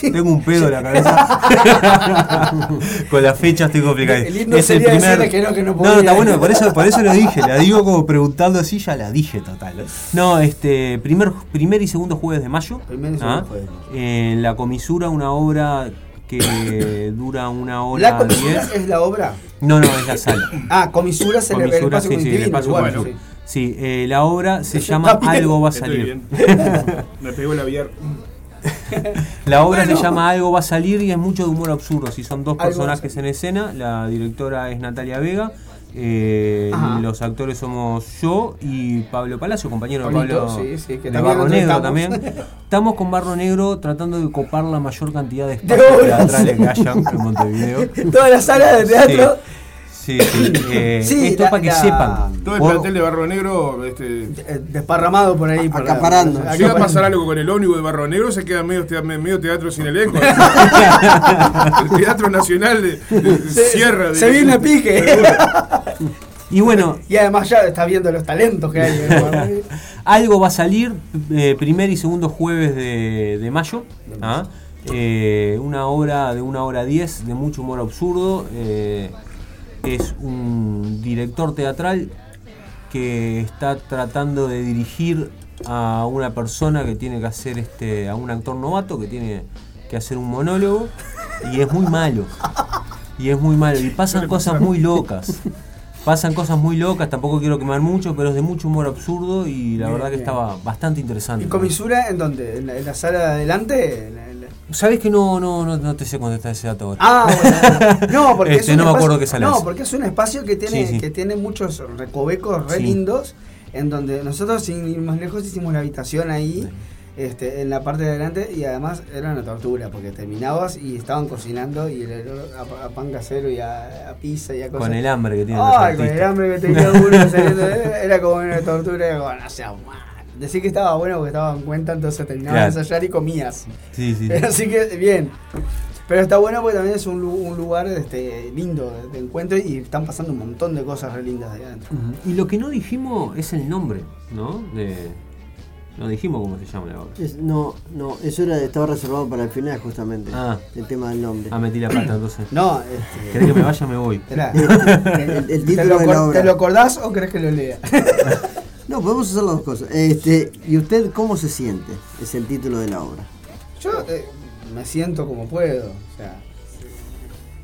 Tengo un pedo en la cabeza. Con las fechas estoy complicado. El lindo sería decirle que no, que no no, está bueno, por eso, por eso lo dije. La digo como preguntando así, ya la dije total. No, este, primer, primer y segundo jueves de mayo. Primer y segundo ¿ah? jueves de mayo. En La Comisura, una obra que dura una hora ¿La comisura diez. es la obra? No, no, es la sala. Ah, comisura es el, el Comisura, espacio sí, sí, el espacio cognitivo. sí. Sí, eh, la obra se llama. Algo va a salir. Me pegó el aviar. La obra se llama Algo va a salir y es mucho de humor absurdo. Si son dos personajes en escena, la directora es Natalia Vega, eh, los actores somos yo y Pablo Palacio, compañero de Pablo sí, sí, que de Barro Negro también. Estamos con Barro Negro tratando de copar la mayor cantidad de espacios teatrales que haya en Montevideo. Toda la sala de teatro. Sí, sí. eh, Sí, esto la- es para que la- sepan. Todo el plantel de Barro Negro, este, eh, Desparramado por ahí. por la- Acaparando. acá Si va a pasar algo con el ónibus de Barro Negro, se queda medio, medio teatro sin elenco. el Teatro Nacional de, de Se, Sierra. se viene a pique. Y bueno, y además ya está viendo los talentos que hay. ¿no? Algo va a salir eh, primer y segundo jueves de, de mayo. ¿ah? Eh, una obra de una hora diez de mucho humor absurdo. eh, es un director teatral que está tratando de dirigir a una persona que tiene que hacer este a un actor novato que tiene que hacer un monólogo y es muy malo y es muy malo y pasan cosas muy locas pasan cosas muy locas tampoco quiero quemar mucho pero es de mucho humor absurdo y la Bien, verdad que bien. estaba bastante interesante ¿Y comisura en dónde? ¿En la, en la sala de adelante? ¿En la- en la- sabes que no no no, no te sé contestar ese dato ahora Ah, bueno. No, porque Este, es un no me espacio- acuerdo qué sala No, es. porque es un espacio que tiene, Sí, sí. que tiene muchos recovecos re Sí. lindos, en donde nosotros sin ir más lejos hicimos la habitación ahí. este, en la parte de adelante y además era una tortura porque terminabas y estaban cocinando y el olor a, a pan casero y a, a pizza y a cosas. Con el hambre que tienen Ay, con el hambre que tenía uno saliendo, era como una tortura, era como, no sea Decir que estaba bueno porque estaba en cuenta, entonces terminabas Claro. de ensayar y comías. Sí, sí. Así que bien. Pero está bueno porque también es un, lu- un lugar este, lindo de, de encuentro y están pasando un montón de cosas re lindas ahí adentro. Y lo que no dijimos es el nombre, ¿no? De... No dijimos cómo se llama la obra. Es- no, no, eso era, estaba reservado para el final justamente. Ah. El tema del nombre. Ah, metí la pata, entonces. No, este, ¿Querés que me vaya? Me voy. esperá. el, el ¿Te, título lo, de la acor- obra. ¿Te lo acordás o crees que lo lea? No, podemos hacer las dos cosas. Este, ¿Y usted cómo se siente? Es el título de la obra. Yo eh, me siento como puedo. O sea,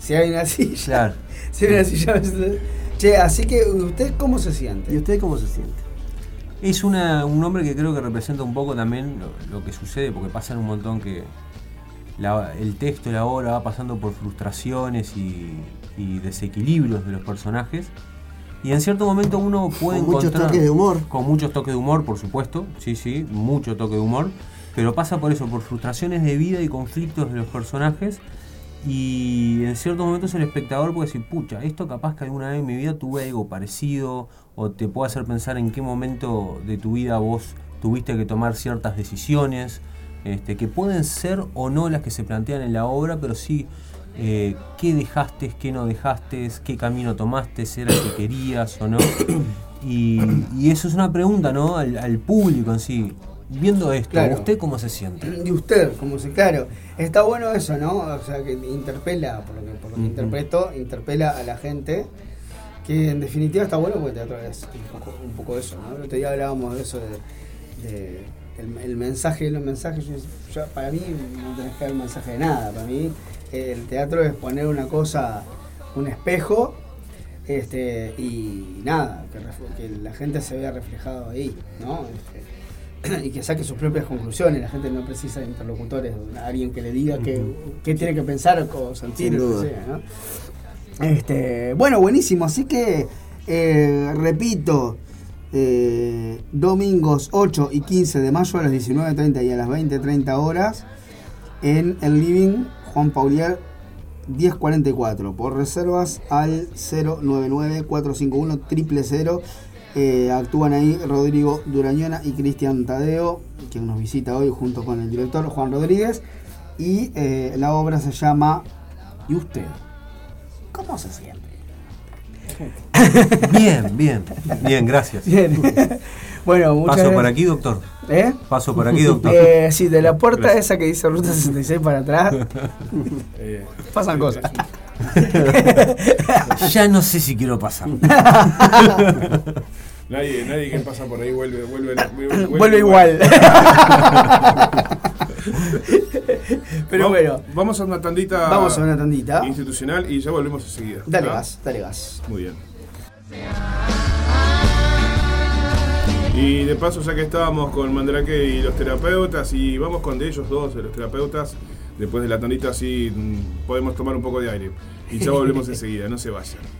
si hay una silla. Claro. Si hay una silla. Che, así que usted cómo se ¿Y siente? usted cómo se siente? Es una, un nombre que creo que representa un poco también lo, lo que sucede, porque pasan un montón que la- el texto, la obra va pasando por frustraciones y, y desequilibrios de los personajes. Y en cierto momento uno puede Con muchos encontrar... toques de humor. Con muchos toques de humor, por supuesto. Sí, sí, mucho toque de humor. Pero pasa por eso, por frustraciones de vida y conflictos de los personajes. Y en ciertos momentos el espectador puede decir, pucha, esto capaz que alguna vez en mi vida tuve algo parecido, o te puede hacer pensar en qué momento de tu vida vos tuviste que tomar ciertas decisiones, este, que pueden ser o no las que se plantean en la obra, pero sí eh, qué dejaste, qué no dejaste, qué camino tomaste, si era el que querías o no. Y, y eso es una pregunta, ¿no? Al, al público en sí. Viendo esto, Claro. ¿usted cómo se siente? Y usted, como se, claro, está bueno eso, ¿no? O sea, que interpela, por lo que, por lo que interpreto, interpela a la gente, que en definitiva está bueno porque teatro es un poco, un poco eso, ¿no? El otro día hablábamos de eso, de, de el, el mensaje los mensajes. Yo, yo- para mí no tenés que dar un mensaje de nada, para mí el teatro es poner una cosa, un espejo, este, y nada, que, la gente se vea reflejado ahí, ¿no? Este, y que saque sus propias conclusiones. La gente no precisa de interlocutores, alguien que le diga qué, qué tiene que pensar o sentir, Sin lo que duda. sea, ¿no? Este, bueno, buenísimo. Así que, eh, repito, eh, domingos 8 y 15 de mayo a las 19.30 y a las 20.30 horas en el living Juan Paulier 1044. Por reservas al 099-451-000. Eh, actúan ahí Rodrigo Durañona y Cristian Tadeo, quien nos visita hoy junto con el director Juan Rodríguez. Y eh, la obra se llama ¿Y usted? ¿Cómo se siente? Bien, bien, bien, gracias. Bien. bueno, muchas Paso por gracias. aquí, doctor. ¿Eh? Paso por aquí, doctor. Eh, sí, de la puerta Gracias. esa que dice Ruta 66 para atrás Eh, pasan cosas. Ya no sé si quiero pasar. Nadie, nadie que pasa por ahí vuelve, vuelve, vuelve, Vuelve igual. Pero Va- bueno, Vamos a una tandita vamos a una tandita. institucional y ya volvemos enseguida. Dale ¿ah? gas, dale gas. Muy bien. Y de paso, ya que estábamos con Mandrake y los terapeutas, y vamos con de ellos dos, de los terapeutas, después de la tandita, así mm, podemos tomar un poco de aire. Y ya volvemos enseguida, no se vayan.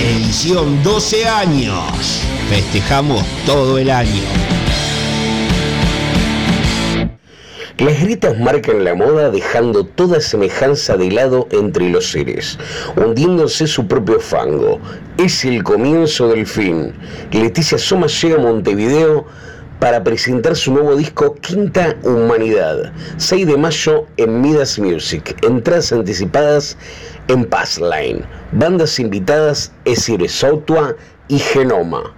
Edición 12 años. Festejamos todo el año. Las grietas marcan la moda dejando toda semejanza de lado entre los seres, hundiéndose su propio fango. Es el comienzo del fin. Leticia Soma llega a Montevideo para presentar su nuevo disco Quinta Humanidad, 6 de mayo en Midas Music. Entradas anticipadas en Passline. Bandas invitadas Esire Sautua y Genoma.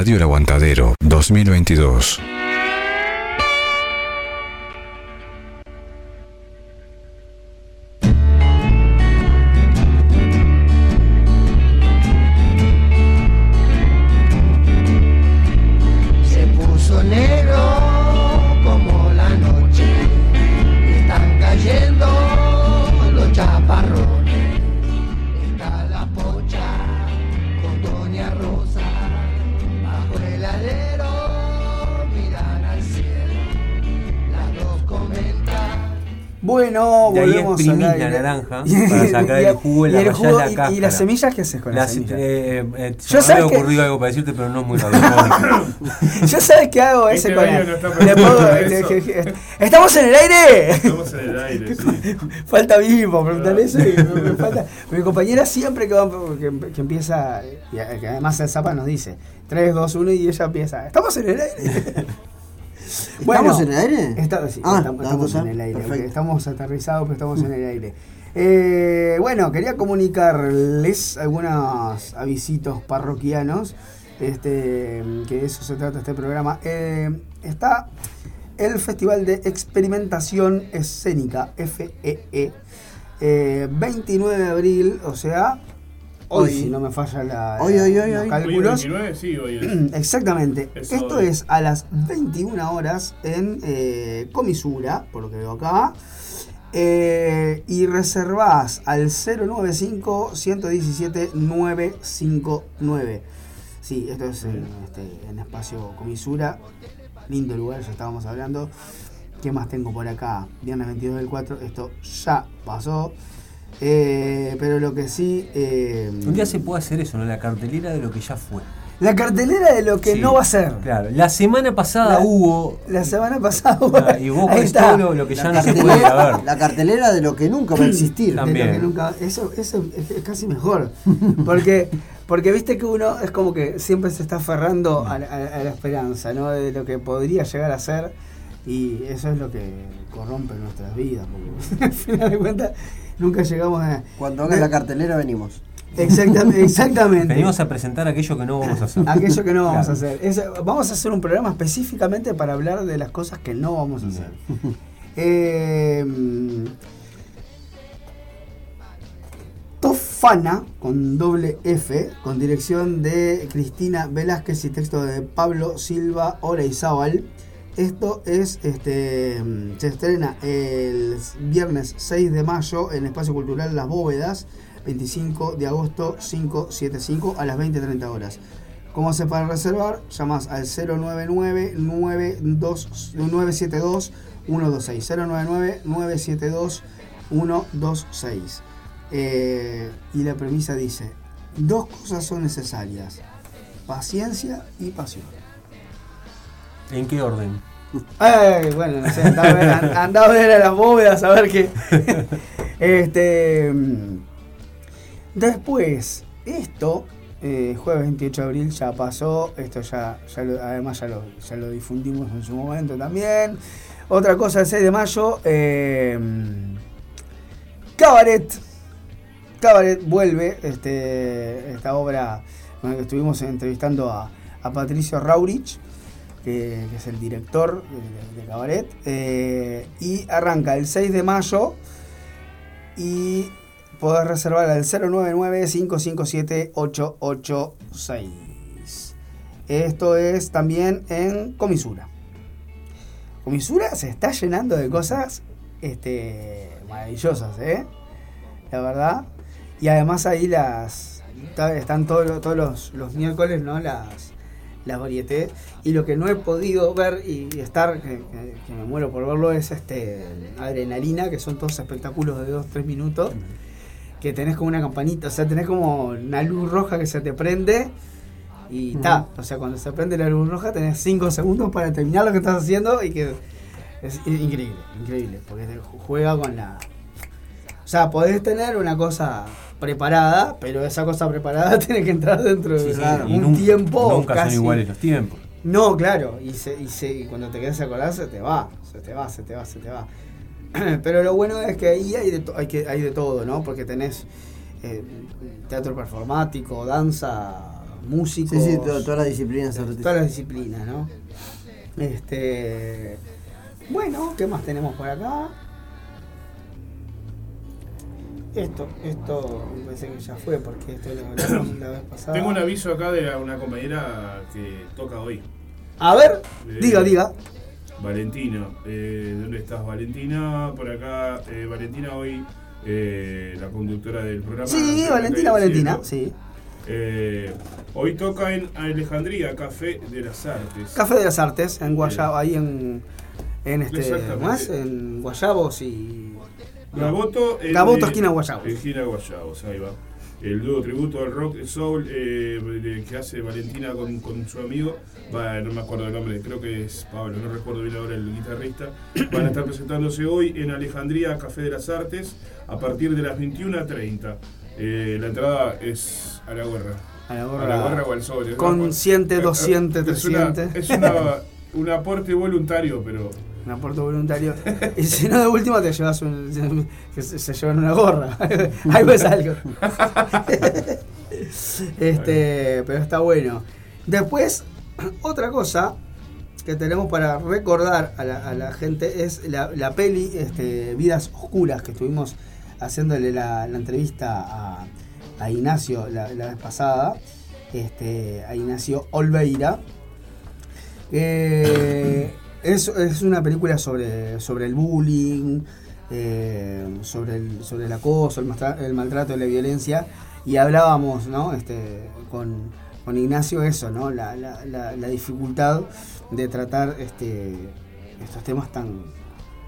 Radio El Aguantadero 2022. La naranja para sacar el jugo y la y, el jugo la y- y, las semillas qué haces con las, Las- semillas? eh, eh, Yo se me había que- ocurrido algo para decirte, pero no es muy. Yo sabes qué hago ese Este con que- que- ¿Estamos en el aire? Estamos en el aire, sí. Falta vivo preguntar eso y me, me falta. Mi compañera siempre que, va- que, que empieza, y que además el Zapa nos dice 3, 2, 1 y ella empieza, estamos en el aire. ¿Estamos en el aire? Está- sí, Ah, estamos, en el aire. perfecto. Estamos aterrizados, pero estamos en el aire. Eh, bueno, quería comunicarles algunos avisitos parroquianos. Este, que de eso se trata este programa. Eh, está el Festival de Experimentación Escénica, FEE. eh, 29 de abril, o sea, hoy, Hoy. si no me falla la, Hoy, hoy, hoy, los hoy. ¿Hoy cálculos. 29? Sí, hoy es. Exactamente. Eso Esto es. es a las 21 horas en eh, Comisura, por lo que veo acá. Eh, y reservás al 095-117-959. Sí, esto es en, este, en espacio Comisura. Lindo lugar, ya estábamos hablando. ¿Qué más tengo por acá? Viernes 22 del 4, esto ya pasó. Eh, pero lo que sí... eh, Un día se puede hacer eso, ¿no? La cartelera de lo que ya fue. la cartelera de lo que Sí, no va a ser. Claro, la semana pasada La- hubo. La semana pasada. Ah, y vos ahí está. todo lo, lo que ya no se puede ver. la cartelera de lo que nunca va a existir. También. De lo que nunca- eso, eso es, es casi mejor. Porque, porque viste que uno es como que siempre se está aferrando a, la- a- a la esperanza, ¿no? De lo que podría llegar a ser. Y eso es lo que corrompe nuestras vidas. Porque al final de cuentas, nunca llegamos a. Cuando haga la cartelera venimos. Exactamente. exactamente. Venimos a presentar aquello que no vamos a hacer. Aquello que no vamos a hacer. Es- vamos a hacer un programa específicamente para hablar de las cosas que no vamos a hacer. Eh, Tofana, con doble F, con dirección de Cristina Velázquez y texto de Pablo Silva Oreizábal. Esto es, este, se estrena el viernes 6 de mayo en Espacio Cultural Las Bóvedas, 25 de agosto 575 a las 20.30 horas. ¿Cómo se para reservar? Llamas al 099-972 126. 099-972-126. Eh, y la premisa dice, dos cosas son necesarias, paciencia y pasión. ¿En qué orden? Ay, bueno, no sé, andá a ver, andá a, ver a las bóvedas a ver qué. este, mm, después, esto, eh, jueves 28 de abril ya pasó, esto ya, ya lo- además ya lo, ya lo difundimos en su momento también. Otra cosa, el 6 de mayo, eh, Cabaret. Cabaret vuelve, este, esta obra que estuvimos entrevistando a, a Patricio Raurich, que, es el director de, Cabaret, eh, y arranca el 6 de mayo y podés reservar al 099-557-886. Esto es también en Comisura. Comisura se está llenando de cosas este, maravillosas, ¿eh? La verdad. Y además ahí las está- están todos todos los, los miércoles, ¿no? Las, las varietés. Y lo que no he podido ver y estar, que, que- que me muero por verlo, es este Adrenalina, que son todos espectáculos de 2-3 minutos. Que tenés como una campanita, o sea, tenés como una luz roja que se te prende. Y ta, o sea, cuando se prende la luz roja tenés 5 segundos para terminar lo que estás haciendo y que es increíble, increíble, porque te juega con la... O sea, podés tener una cosa preparada, pero esa cosa preparada tiene que entrar dentro de Sí, un tiempo Nunca casi... son iguales los tiempos. No, claro, y, se, y, se- y cuando te quedas a acordar se te va, se te va, se te va, se te va. Pero lo bueno es que ahí hay de, to- hay que, hay de todo, ¿no? Porque tenés eh, teatro performático, danza, música. Sí, sí, to- todas las disciplinas artísticas. Todas las disciplinas, ¿no? Este. Bueno, ¿qué más tenemos por acá? Esto, esto me parece que ya fue porque esto lo hablamos la vez pasada. Tengo un aviso acá de una compañera que toca hoy. A ver, Eh, diga, diga. Valentina. Eh, ¿Dónde estás, Valentina? Por acá, eh, Valentina hoy, eh, la conductora del programa. Sí, Valentina, Valentina, sí. Hoy toca en Alejandría, Café de las Artes. Café de las Artes, en Guayabo, ahí en, en este. ¿más? En Guayabos y... Gaboto. en, Gaboto, esquina Guayabos. Esquina Guayabos, ahí va. El dúo tributo al rock soul eh, que hace Valentina con, con su amigo. Va, no me acuerdo el nombre, creo que es Pablo, no recuerdo bien ahora el guitarrista. Van a estar presentándose hoy en Alejandría, Café de las Artes, a partir de las 21.30. Eh, la entrada es a la gorra. A la A gorra. la gorra o al sobre. Consciente, Eh, eh, dosciente, es una-. Es una, un aporte voluntario, pero. Un aporte voluntario. y si no, de última te llevas un. se, se llevan una gorra. algo es algo. este, pero está bueno. Después, otra cosa que tenemos para recordar a la, gente es la, la peli este, Vidas Oscuras, que estuvimos haciéndole la, entrevista a, a Ignacio la, la vez pasada, este, a Ignacio Olveira. Eh, es, es una película sobre, sobre el bullying, eh, sobre, el, sobre el acoso, el, maltra- el maltrato, la violencia. Y hablábamos ¿no? este, con, con Ignacio eso, ¿no? la, la, la, la dificultad de tratar este, estos temas tan,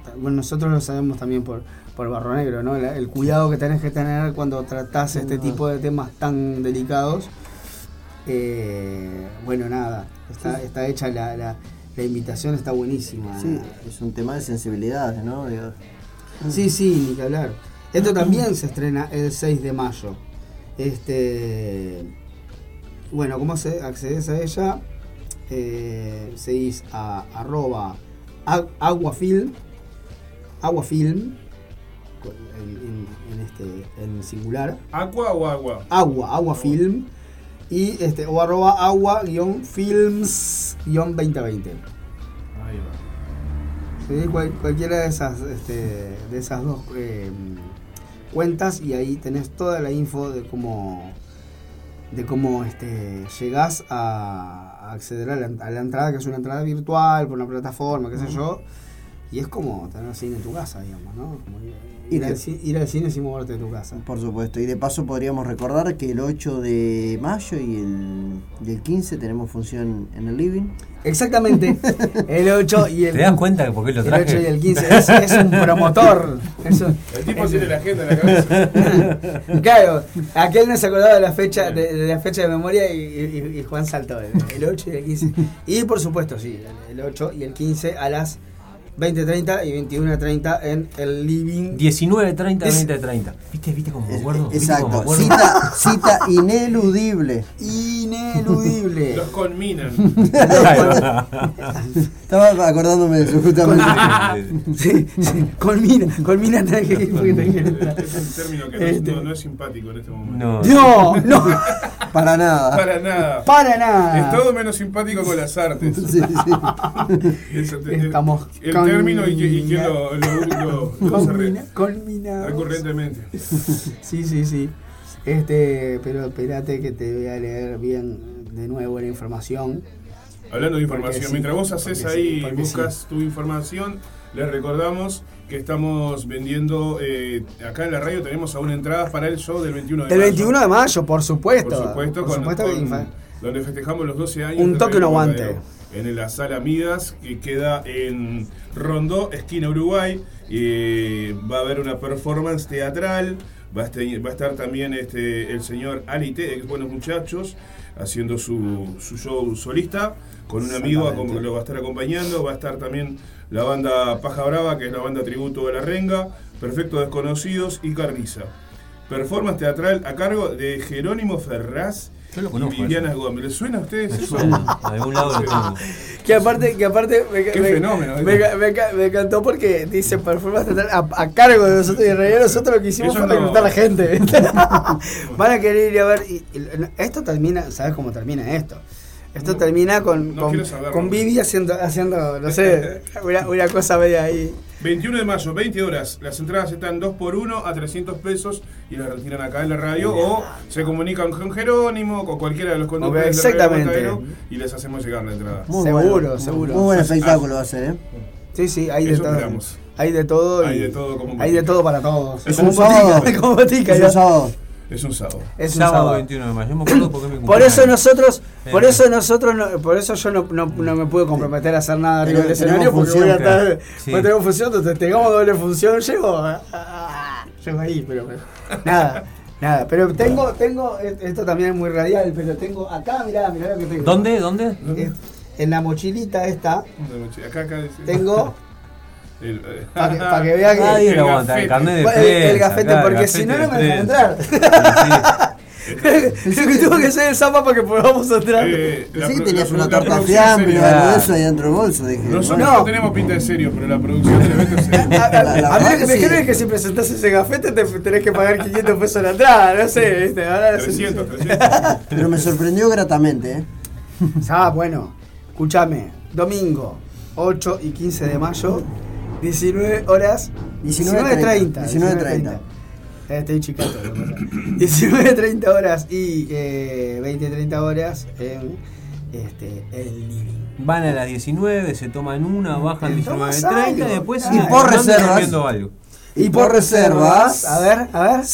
tan- Bueno, nosotros lo sabemos también por, por Barro Negro, ¿no? El cuidado que tenés que tener cuando tratás este tipo de temas tan delicados. Eh, bueno, nada, está, está hecha la, la, la invitación, está buenísima. Sí, es un tema de sensibilidad, ¿no? Sí, sí, ni que hablar. Esto también se estrena el 6 de mayo. Este. Bueno, ¿cómo se accedes a ella? Eh, seguís a arroba ag- aguafilm, aguafilm, en, en- en este, en singular, ¿Aqua o agua? agua, aguafilm, y este, o arroba agua-films-2020. Ahí va. Sí, cual- cualquiera de esas, este, de esas dos eh, cuentas y ahí tenés toda la info de cómo de cómo este, llegás a, a acceder a la, a la entrada, que es una entrada virtual por una plataforma, qué sé yo, y es como tener cine en tu casa, digamos, ¿no? Como ir, Y ir al, ir al cine sin moverte de tu casa. Por supuesto. Y de paso podríamos recordar que el 8 de mayo y el, y el 15 tenemos función en el living. Exactamente, el 8 y el ¿Te das cuenta de por qué lo el traje? 8 y el 15 es, es un promotor. es un- El tipo tiene la agenda en la cabeza. Claro, aquel no se acordaba de la fecha de, de la fecha de memoria y, y- y Juan saltó el, el 8 y el 15. Y por supuesto, sí, el, el 8 y el 15 a las 20.30 y 21.30 en el living. 19.30, Es- 20.30. ¿Viste, viste cómo me acuerdo? ¿Viste cómo me Exacto. acuerdo? Cita, cita ineludible. Ineludible. Los conminan. Estaba acordándome de eso justamente. Sí, sí, que ir que entrar. Es un término que no, Este. no- no es simpático en este momento. No. No, no, Para nada. Para nada. para nada. Es todo menos simpático con las artes. Sí, sí. Eso te- Estamos el con- término y, que- y quién lo, lo, lo- lo Colmina, colmina. recurrentemente. Sí, sí, sí. Este, pero espérate que te voy a leer bien de nuevo la información. Hablando de Porque información, sí, mientras vos haces porque sí, ahí y porque buscas tu información, les recordamos que estamos vendiendo, eh, acá en la radio tenemos aún entradas para el show del 21 de El mayo. 21 de mayo, por supuesto. Por supuesto, Por con- supuesto que con- infa- donde festejamos los 12 años. Un toque no aguante. En la sala Midas, que queda en Rondó, esquina Uruguay. Eh, va a haber una performance teatral. Va a, este- va a estar también este, el señor Alite, ex Buenos Muchachos, haciendo su, su show solista. Con un amigo a- como lo va a estar acompañando. Va a estar también la banda Paja Brava, que es la banda tributo de la Renga. Perfecto Desconocidos y Carniza. Performance teatral a cargo de Jerónimo Ferraz Yo lo conozco. Viviana. Gómez. ¿Les suena a ustedes Me eso? suena. De algún lado lo tengo. Que aparte, que aparte me, Qué me- fenómeno, ¿eh? me, me, ca- me encantó porque dice performance teatral a, a cargo de nosotros y en realidad nosotros lo que hicimos fue no. reclutar a la gente. Van a querer ir a ver. Y, y esto termina, ¿sabes cómo termina esto? Esto No, termina con, no con, con Vivi haciendo, haciendo, no sé, una, una cosa media ahí. 21 de mayo, 20 horas. Las entradas están 2 por 1 a 300 pesos y las retiran acá en la radio o se comunican con Jerónimo o cualquiera de los conductores de Radio Exactamente. Matadero y les hacemos llegar la entrada. Muy Seguro, bueno. seguro. Muy buen espectáculo va a ser, ¿eh? Sí, sí, hay de todo. Hay de todo. Hay y- de todo como Hay de todo para todos. Es Como un botica, sábado. como botica, Es un sábado. Es un sábado. Es un sábado, sábado. 21 de mayo. Yo me acuerdo porque es mi Por eso nosotros, por eso nosotros, no- por eso yo no, no, no me puedo comprometer a hacer nada arriba del escenario porque voy a estar, Sí. pues tenemos función, entonces tengamos doble función, llego, a- a- llego ahí, pero, nada, nada, pero tengo, tengo, esto también es muy radial, pero tengo acá, mirá, mirá lo que tengo. ¿Dónde? ¿Dónde? En la mochilita esta Acá, acá. dice- tengo para que, pa' que vea que Nadie el lo aguanta. El gafete. carnet de el, el prensa, gafete, claro, el porque si no no me dejan de entrar. prensa. Sí, Lo que tuvo que ser el zapa para que podamos entrar. Eh, Pensé que tenías una torta fiambre o algo de eso ahí dentro del bolso. Dije, Nosotros bueno, no. tenemos pinta de serio, pero la producción del evento es seria. A, a- La- la a mí lo que me sí. es que si presentás ese gafete te tenés que pagar 500 pesos la entrada, no sé, ¿viste? Ahora no sé. 300, 300. pero me sorprendió gratamente, ¿eh? Ah, bueno, escúchame, domingo 8 y 15 de mayo, 19 horas, 19:30, 19.30. Eh, Estoy chicato. lo que pasa. 19.30 horas y eh, 20.30 horas en este, el living. Van a las 19, se toman una, bajan Te tomas 19.30 algo, y después claro. Y por reservas. algo. Y, por reservas, a ver, a ver.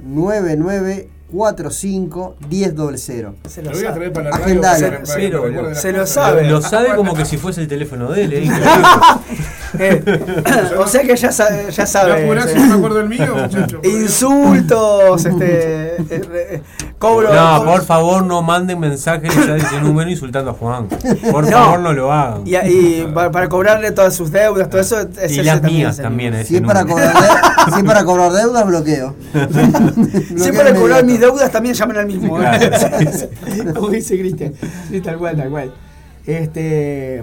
099 45 10 00. Se Lo lo voy a sabe. traer para la radio. Agendalo. para- para que Pero, me recuerde las se lo sabe. Lo sabe como que si fuese el teléfono de él, ¿eh? Eh, o sea que ya sabe. Ya ¿Me sabe apurás sí. si no me acuerdo el mío, muchacho? Insultos, este. eh, eh, cobro. No, por favor, no manden mensajes ya de ese número insultando a Juan. Por No. favor, no lo hagan. Y, y para, para cobrarle todas sus deudas, todo eso. es Y las también mías también, ese Si es, para cobrar de- si es para cobrar deudas, bloqueo. Si Bloqueo para cobrar mis deudas, también llamen al mismo. Claro. Sí, sí. Como dice Cristian. Sí, tal cual, tal cual. Este.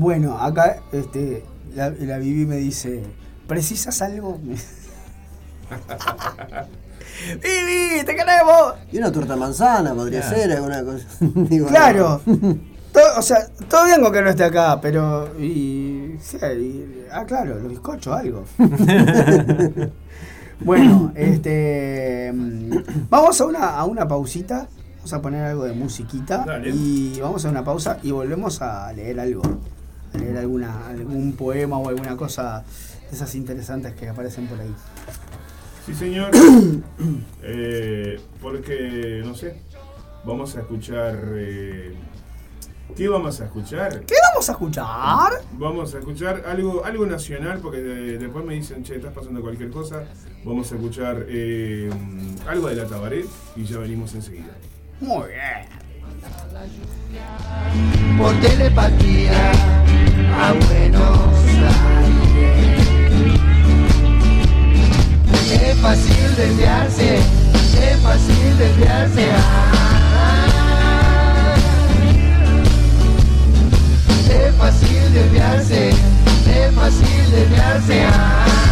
Bueno, acá este, la, la Vivi me dice: ¿Precisas algo? ¡Vivi, te queremos! Y una torta manzana podría ser, alguna cosa. Digo, Claro. Todo- o sea, todo bien con que no esté acá, pero. Y, sí, y- ah, claro, los bizcochos, algo. bueno, este. mm, Vamos a una, a una pausita. Vamos a poner algo de musiquita. Dale. Y vamos a una pausa y volvemos a leer algo. A leer alguna, algún poema o alguna cosa de esas interesantes que aparecen por ahí. Sí, señor. Eh, porque, no sé, vamos a escuchar... eh, ¿Qué vamos a escuchar? ¿Qué vamos a escuchar? Vamos a escuchar algo, algo nacional, porque de- después me dicen, che, estás pasando cualquier cosa. Vamos a escuchar eh, algo de la Tabaré y ya venimos enseguida. Muy bien. Por telepatía a Buenos Aires. Es fácil desviarse, es fácil desviarse. ah. Es fácil desviarse, es fácil desviarse. ah.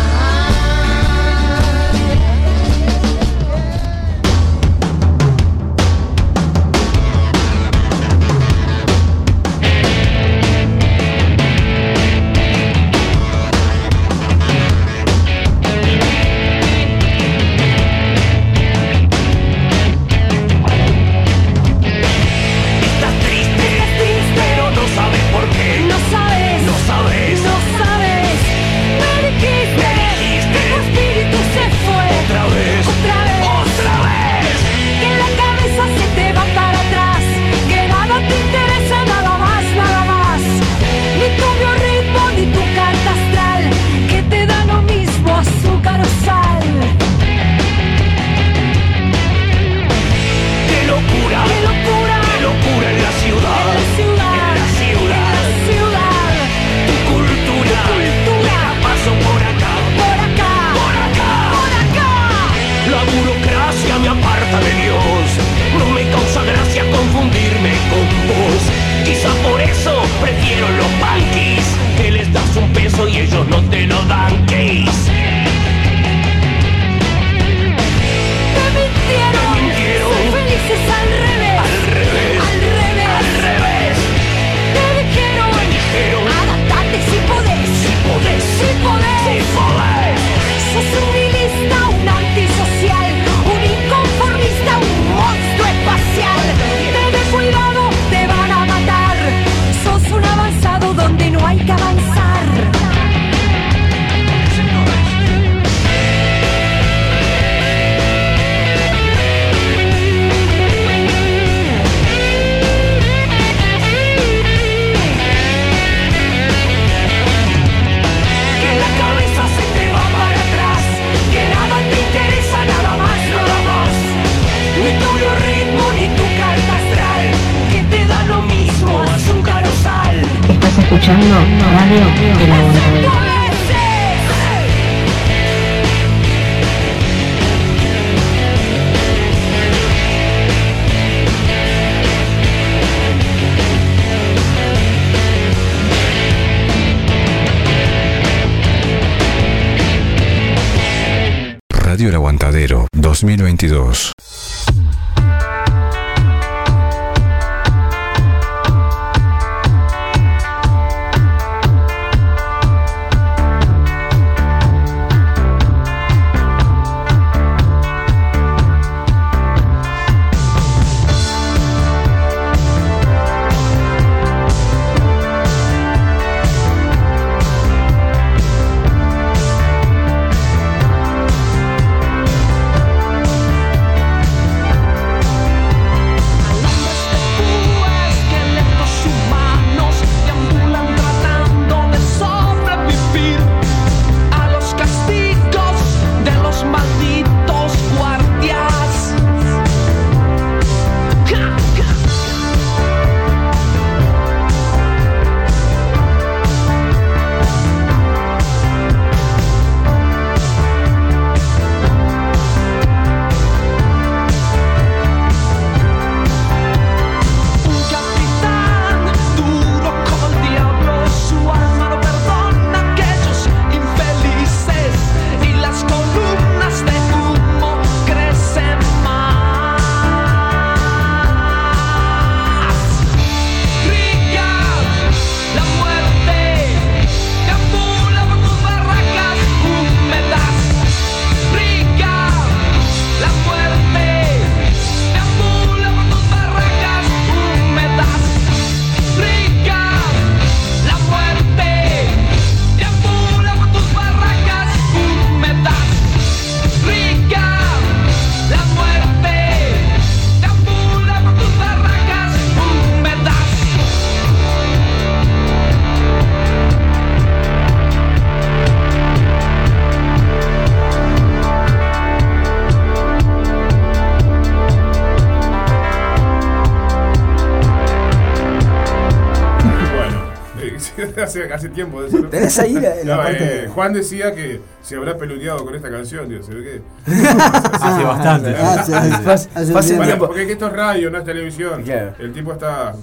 Hace, hace tiempo de eso. ¿no? ¿Tenés ahí la- la No, parte eh, Juan decía que se habrá peludeado con esta canción, digo, se ve que. Hace bastante. Hace- hace- hace un Hace tiempo. tiempo. Porque esto es radio, no es televisión. Claro. El tipo está.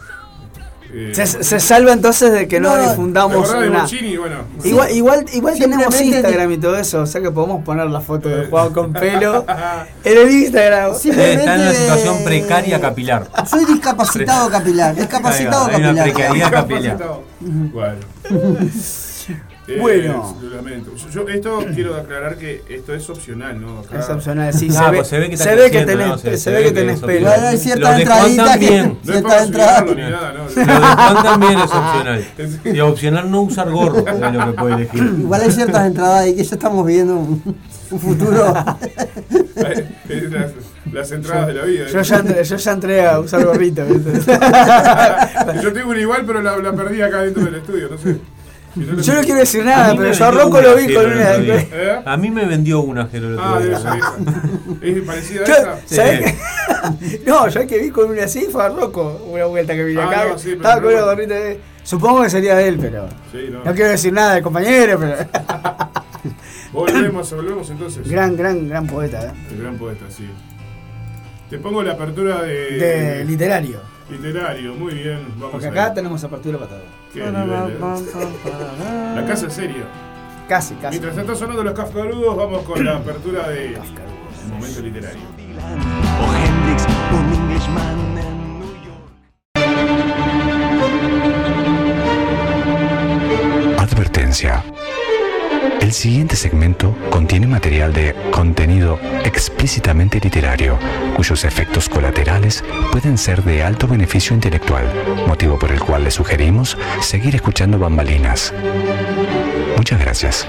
Eh, Se, se salva entonces de que no, No, difundamos ¿te acordás de una. Bueno. Igual, igual, igual tenemos Simplemente Instagram y todo eso, o sea que podemos poner la foto Eh. de Juan con pelo en el Instagram. Eh, Está en una Simplemente- situación precaria capilar. Soy discapacitado capilar. Discapacitado hay una capilar. precariedad capilar. Bueno. Eh, Bueno. lo lamento. Yo, yo esto quiero aclarar que esto es opcional, ¿no? Acá- Es opcional, sí, Ah, se, ve, pues se ve que se ve que creciendo, tenés, ¿no? Se- se se ve que tenés pelo. Hay ciertas entraditas que. también. No es Ciertas subirlo ni nada, ¿no? Lo de Juan también es opcional. Y opcional no usar gorro, es lo que puede elegir. Igual hay ciertas entradas ahí que ya estamos viendo un, un futuro. Las, las entradas de la vida. Yo ya, entré, yo ya entré a usar gorrito. ¿viste? Yo tengo una igual, pero la, la perdí acá dentro del estudio, no sé. Yo no quiero decir nada, pero yo a Rocco lo vi con una. ¿Eh? A mí me vendió una Jero el Ah, otro día. ¿Es parecida a esa? Sí. No, yo el que vi con una así fue a Rocco, una vuelta que vine Ah, acá. no, sí, pero estaba con no. una gorrita de. Supongo que sería de él, pero. Sí, no. No quiero decir nada del compañero, pero. Volvemos, volvemos entonces. gran, gran, gran poeta, ¿eh? El gran poeta, sí. Te pongo la apertura de. De literario. Literario, muy bien. Vamos Porque a acá ver. tenemos apertura para todo. Qué nivel, eh. La casa es seria. Casi, casi. Mientras están sonando los cascarudos, vamos con la apertura de El Momento Literario. O Hendrix, un Englishman en New York. Advertencia. El siguiente segmento contiene material de contenido explícitamente literario, cuyos efectos colaterales pueden ser de alto beneficio intelectual, motivo por el cual le sugerimos seguir escuchando bambalinas. Muchas gracias.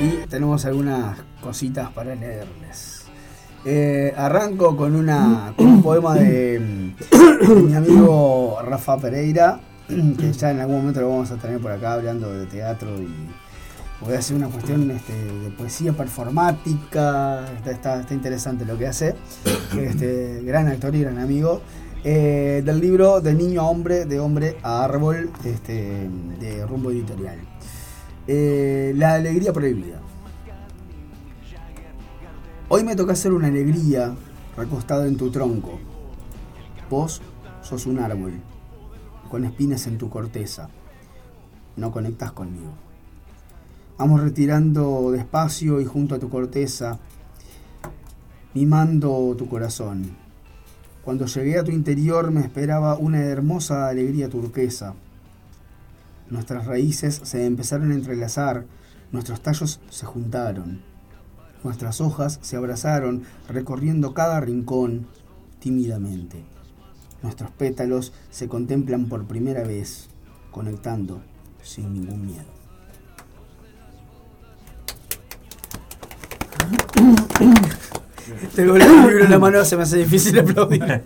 Y tenemos algunas cositas para leerles. Eh, arranco con, un poema de, mi amigo Rafa Pereira, que ya en algún momento lo vamos a tener por acá hablando de teatro y voy a hacer una cuestión este, de poesía performática, está, está- está interesante lo que hace, este, gran actor y gran amigo, eh, del libro De niño a hombre, de hombre a árbol, este, de rumbo editorial. Eh, la alegría prohibida. Hoy me toca hacer una alegría recostado en tu tronco. Vos sos un árbol, con espinas en tu corteza. No conectas conmigo. Vamos retirando despacio y junto a tu corteza, mimando tu corazón. Cuando llegué a tu interior me esperaba una hermosa alegría turquesa. Nuestras raíces se empezaron a entrelazar, nuestros tallos se juntaron, nuestras hojas se abrazaron, recorriendo cada rincón tímidamente. Nuestros pétalos se contemplan por primera vez, conectando sin ningún miedo. Tengo el libro en la mano, se me hace difícil aplaudir.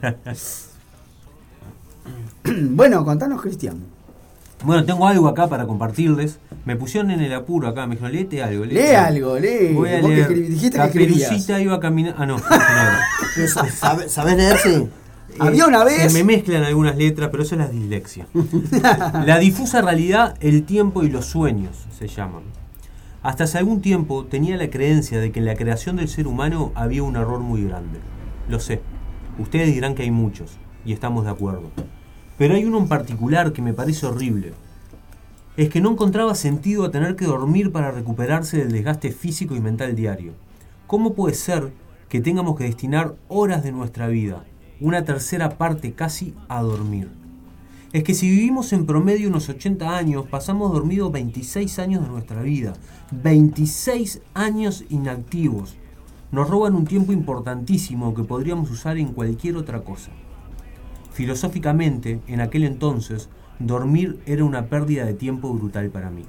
bueno, contanos, Cristian. Bueno, tengo algo acá para compartirles. Me pusieron en el apuro acá, me dijeron, léete algo. léete Lee algo, lee. Voy a Vos que leer. escri- dijiste que. Caperucita iba caminando. Ah, no. no. ¿Sabes saber leer? Sí. Había una vez- Se me mezclan algunas letras, pero eso es la dislexia. la difusa realidad, el tiempo y los sueños se llaman. Hasta hace algún tiempo tenía la creencia de que en la creación del ser humano había un error muy grande. Lo sé. Ustedes dirán que hay muchos, y estamos de acuerdo. Pero hay uno en particular que me parece horrible. Es que no encontraba sentido a tener que dormir para recuperarse del desgaste físico y mental diario. ¿Cómo puede ser que tengamos que destinar horas de nuestra vida, una tercera parte casi, a dormir? Es que si vivimos en promedio unos 80 años, pasamos dormidos 26 años de nuestra vida. 26 años inactivos. Nos roban un tiempo importantísimo que podríamos usar en cualquier otra cosa. Filosóficamente, en aquel entonces, dormir era una pérdida de tiempo brutal para mí.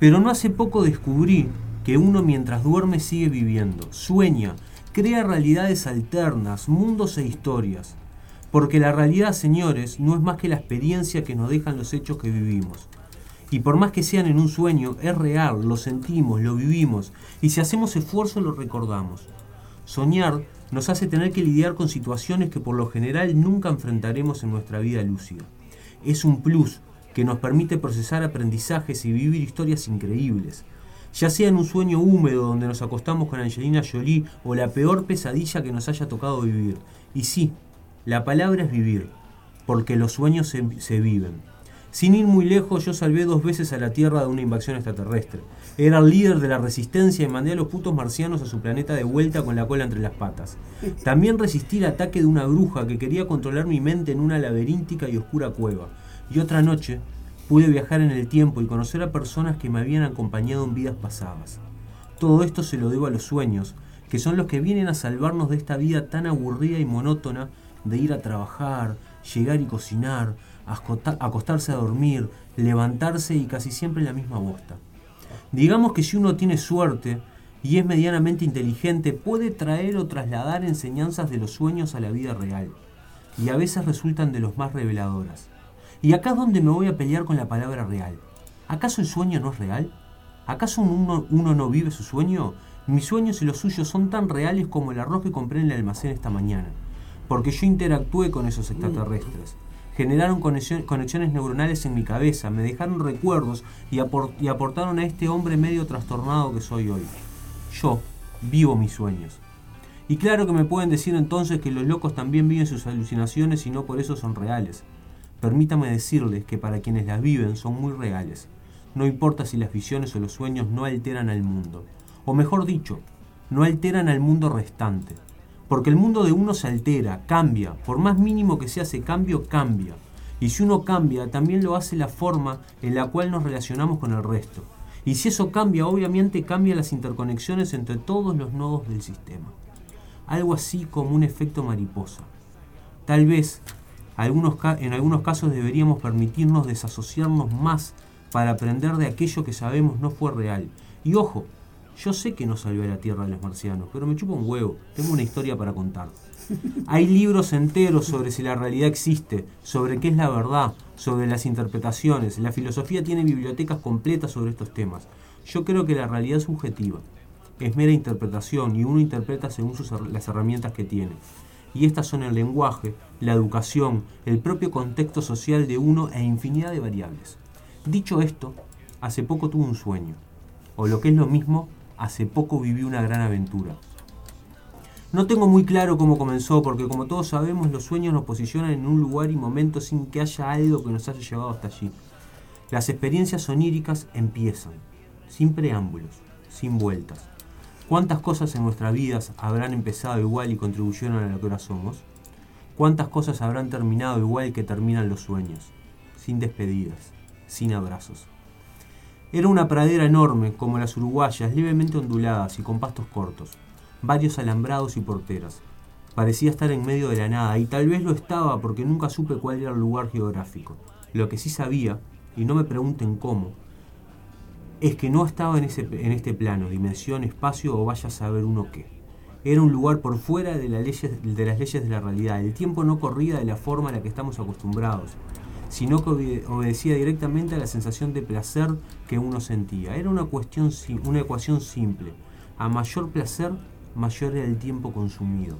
Pero no hace poco descubrí que uno mientras duerme sigue viviendo, sueña, crea realidades alternas, mundos e historias. Porque la realidad, señores, no es más que la experiencia que nos dejan los hechos que vivimos. Y por más que sean en un sueño, es real, lo sentimos, lo vivimos, y si hacemos esfuerzo lo recordamos. Soñar nos hace tener que lidiar con situaciones que por lo general nunca enfrentaremos en nuestra vida lúcida. Es un plus que nos permite procesar aprendizajes y vivir historias increíbles. Ya sea en un sueño húmedo donde nos acostamos con Angelina Jolie o la peor pesadilla que nos haya tocado vivir. Y sí, la palabra es vivir, porque los sueños se, se viven. Sin ir muy lejos, yo salvé dos veces a la Tierra de una invasión extraterrestre. Era el líder de la resistencia y mandé a los putos marcianos a su planeta de vuelta con la cola entre las patas. También resistí el ataque de una bruja que quería controlar mi mente en una laberíntica y oscura cueva. Y otra noche pude viajar en el tiempo y conocer a personas que me habían acompañado en vidas pasadas. Todo esto se lo debo a los sueños, que son los que vienen a salvarnos de esta vida tan aburrida y monótona de ir a trabajar, llegar y cocinar, acostarse a dormir, levantarse y casi siempre la misma bosta. Digamos que si uno tiene suerte y es medianamente inteligente, puede traer o trasladar enseñanzas de los sueños a la vida real. Y a veces resultan de los más reveladoras. Y acá es donde me voy a pelear con la palabra real. ¿Acaso el sueño no es real? ¿Acaso uno, uno no vive su sueño? Mis sueños y los suyos son tan reales como el arroz que compré en el almacén esta mañana. Porque yo interactué con esos extraterrestres. Generaron conexiones neuronales en mi cabeza, me dejaron recuerdos y aportaron a este hombre medio trastornado que soy hoy. Yo vivo mis sueños. Y claro que me pueden decir entonces que los locos también viven sus alucinaciones y no por eso son reales. Permítame decirles que para quienes las viven son muy reales. No importa si las visiones o los sueños no alteran al mundo. O mejor dicho, no alteran al mundo restante. Porque el mundo de uno se altera, cambia. Por más mínimo que sea ese cambio, cambia. Y si uno cambia, también lo hace la forma en la cual nos relacionamos con el resto. Y si eso cambia, obviamente cambia las interconexiones entre todos los nodos del sistema. Algo así como un efecto mariposa. Tal vez algunos en algunos casos deberíamos permitirnos desasociarnos más para aprender de aquello que sabemos no fue real. Y ojo, yo sé que no salió a la Tierra de los marcianos, pero me chupa un huevo, tengo una historia para contar. Hay libros enteros sobre si la realidad existe, sobre qué es la verdad, sobre las interpretaciones. La filosofía tiene bibliotecas completas sobre estos temas. Yo creo que la realidad es subjetiva. Es mera interpretación y uno interpreta según sus las herramientas que tiene. Y estas son el lenguaje, la educación, el propio contexto social de uno e infinidad de variables. Dicho esto, hace poco tuve un sueño. O lo que es lo mismo, hace poco viví una gran aventura. No tengo muy claro cómo comenzó, porque como todos sabemos, los sueños nos posicionan en un lugar y momento sin que haya algo que nos haya llevado hasta allí. Las experiencias oníricas empiezan, sin preámbulos, sin vueltas. ¿Cuántas cosas en nuestras vidas habrán empezado igual y contribuyeron a lo que ahora somos? ¿Cuántas cosas habrán terminado igual que terminan los sueños? Sin despedidas, sin abrazos. Era una pradera enorme, como las uruguayas, levemente onduladas y con pastos cortos, varios alambrados y porteras. Parecía estar en medio de la nada, y tal vez lo estaba porque nunca supe cuál era el lugar geográfico. Lo que sí sabía, y no me pregunten cómo, es que no estaba en, ese, en este plano, dimensión, espacio o vaya a saber uno qué. Era un lugar por fuera de, leyes, de las leyes de la realidad. El tiempo no corría de la forma a la que estamos acostumbrados, sino que obede- obedecía directamente a la sensación de placer que uno sentía. Era una, cuestión, una ecuación simple. A mayor placer, mayor era el tiempo consumido.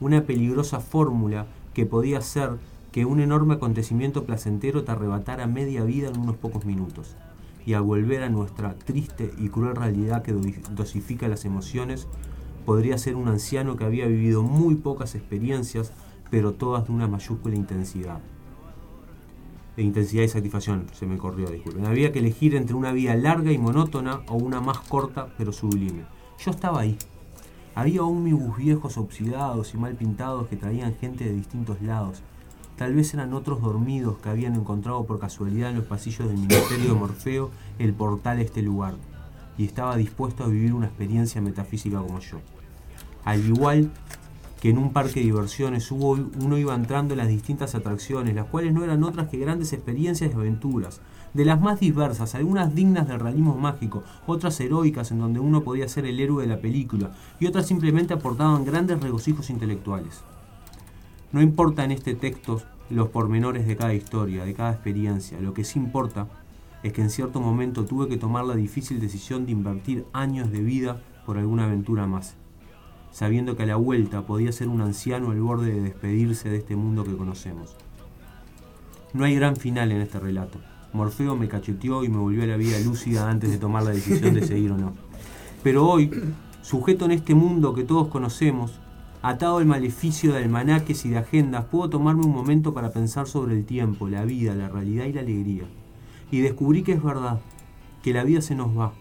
Una peligrosa fórmula que podía ser que un enorme acontecimiento placentero te arrebatara media vida en unos pocos minutos. Y al volver a nuestra triste y cruel realidad que do- dosifica las emociones, podría ser un anciano que había vivido muy pocas experiencias, pero todas de una mayúscula intensidad. De intensidad y satisfacción, se me corrió, disculpen. Había que elegir entre una vida larga y monótona o una más corta pero sublime. Yo estaba ahí. Había ómnibus viejos oxidados y mal pintados que traían gente de distintos lados. Tal vez eran otros dormidos que habían encontrado por casualidad en los pasillos del Ministerio de Morfeo el portal a este lugar, y estaba dispuesto a vivir una experiencia metafísica como yo. Al igual que en un parque de diversiones hubo, uno iba entrando en las distintas atracciones, las cuales no eran otras que grandes experiencias y aventuras, de las más diversas, algunas dignas del realismo mágico, otras heroicas en donde uno podía ser el héroe de la película, y otras simplemente aportaban grandes regocijos intelectuales. No importa en este texto los pormenores de cada historia, de cada experiencia, lo que sí importa es que en cierto momento tuve que tomar la difícil decisión de invertir años de vida por alguna aventura más, sabiendo que a la vuelta podía ser un anciano al borde de despedirse de este mundo que conocemos. No hay gran final en este relato. Morfeo me cacheteó y me volvió a la vida lúcida antes de tomar la decisión de seguir o no. Pero hoy, sujeto en este mundo que todos conocemos, atado al maleficio de almanaques y de agendas, puedo tomarme un momento para pensar sobre el tiempo, la vida, la realidad y la alegría. Y descubrí que es verdad, que la vida se nos va,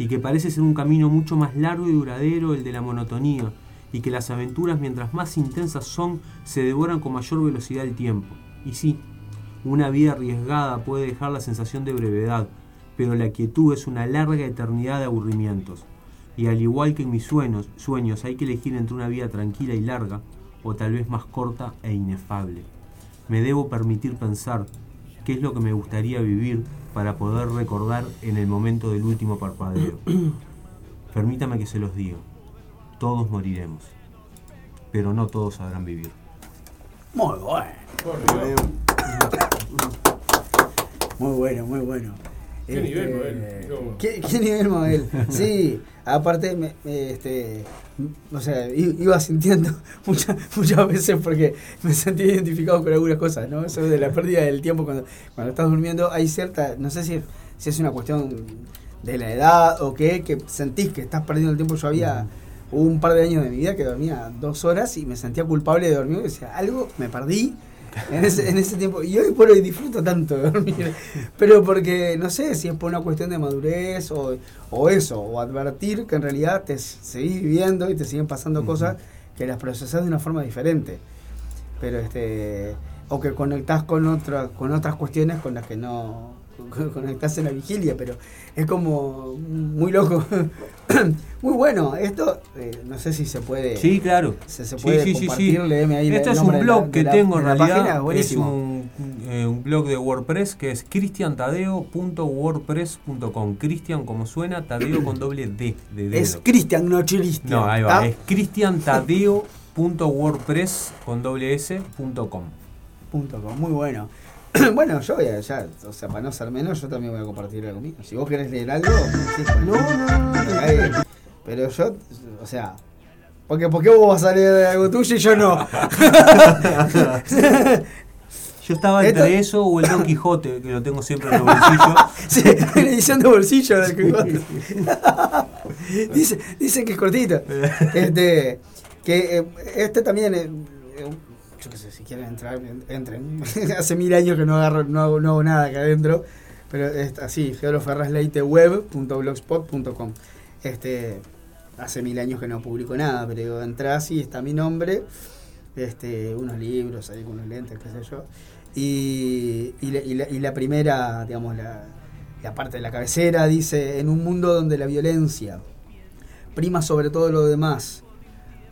y que parece ser un camino mucho más largo y duradero el de la monotonía, y que las aventuras mientras más intensas son, se devoran con mayor velocidad el tiempo. Y sí, una vida arriesgada puede dejar la sensación de brevedad, pero la quietud es una larga eternidad de aburrimientos. Y al igual que en mis sueños, sueños hay que elegir entre una vida tranquila y larga, o tal vez más corta e inefable. Me debo permitir pensar qué es lo que me gustaría vivir para poder recordar en el momento del último parpadeo. Permítame que se los diga, todos moriremos, pero no todos sabrán vivir. Muy bueno. Muy bueno, muy bueno. Qué nivel, Mabel, qué bueno. ¿Qué, qué nivel, Mabel? Sí, aparte, me, me- este, o sea, iba sintiendo muchas muchas veces porque me sentí identificado con algunas cosas, ¿no? Eso de la pérdida del tiempo cuando, cuando estás durmiendo, hay cierta, no sé si, si es una cuestión de la edad o qué, que sentís que estás perdiendo el tiempo. Yo había un par de años de mi vida que dormía dos horas y me sentía culpable de dormir, decía, algo me perdí en ese, en ese tiempo. Y hoy por hoy disfruto tanto de dormir. Pero porque, no sé si es por una cuestión de madurez o, o eso, o advertir que en realidad te seguís viviendo y te siguen pasando cosas que las procesás de una forma diferente. Pero este. O que conectás con, otra, con otras cuestiones con las que no conectás en la vigilia, pero es como muy loco. muy bueno. Esto, eh, no sé si se puede. Sí, claro. Se, puede sí, sí, sí. compartir, léeme ahí Este es un la- blog que la- tengo en página, realidad. Es un, eh, un blog de WordPress que es cristiantadeo.wordpress.com. Cristian como suena, Tadeo con doble D. De dedo. Es Cristian, no Cristian. No, ahí va. ¿tá? Es cristiantadeo.wordpress con doble S punto com. Punto com, muy bueno. bueno, yo voy a, ya, o sea, para no ser menos, yo también voy a compartir algo mío. Si vos querés leer algo, sí, No, no, no, no. Pero yo, o sea, porque ¿por qué vos vas a leer algo tuyo y yo no? Yo estaba Esto- entre eso o el Don Quijote, que lo tengo siempre en el bolsillo. sí, la edición de bolsillo del Quijote. Dice, dicen que es cortito. Este, Que eh, este también, eh, yo qué sé, si quieren entrar, en- entren. Hace mil años que no agarro, no, hago- no hago nada acá adentro. Pero es así, geoloferrasleiteweb.blogspot.com. Este, hace mil años que no publico nada, pero digo, entras y está mi nombre, este, unos libros, ahí con unos lentes, qué sé yo. Y, y la- y la primera, digamos, la, la parte de la cabecera dice, en un mundo donde la violencia prima sobre todo lo demás,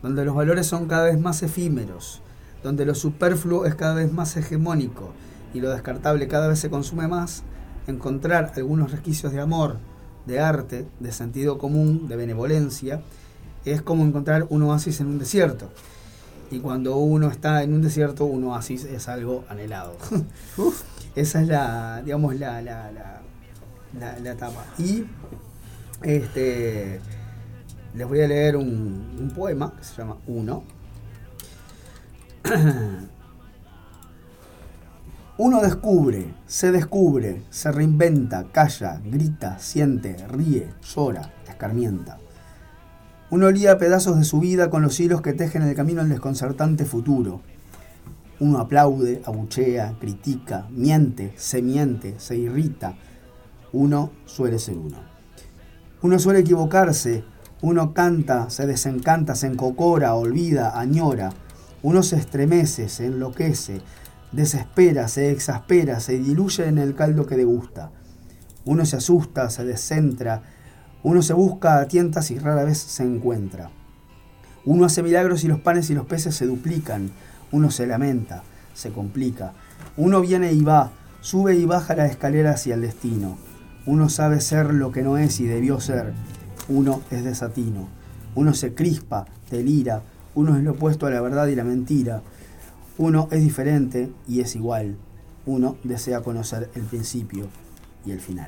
donde los valores son cada vez más efímeros, donde lo superfluo es cada vez más hegemónico y lo descartable cada vez se consume más, encontrar algunos resquicios de amor, de arte, de sentido común, de benevolencia, es como encontrar un oasis en un desierto. Y cuando uno está en un desierto, un oasis es algo anhelado. Esa es la, digamos, la, la, la, la- la etapa. Y este, les voy a leer un, un poema que se llama Uno. Uno descubre, se descubre, se reinventa, calla, grita, siente, ríe, llora, escarmienta. Uno lía pedazos de su vida con los hilos que tejen el camino al desconcertante futuro. Uno aplaude, abuchea, critica, miente, se miente, se irrita. Uno suele ser uno. Uno suele equivocarse, uno canta, se desencanta, se encocora, olvida, añora. Uno se estremece, se enloquece, desespera, se exaspera, se diluye en el caldo que degusta. Uno se asusta, se descentra, uno se busca a tientas y rara vez se encuentra. Uno hace milagros y los panes y los peces se duplican. Uno se lamenta, se complica. Uno viene y va, sube y baja la escalera hacia el destino. Uno sabe ser lo que no es y debió ser. Uno es desatino. Uno se crispa, delira. Uno es lo opuesto a la verdad y la mentira. Uno es diferente y es igual. Uno desea conocer el principio y el final.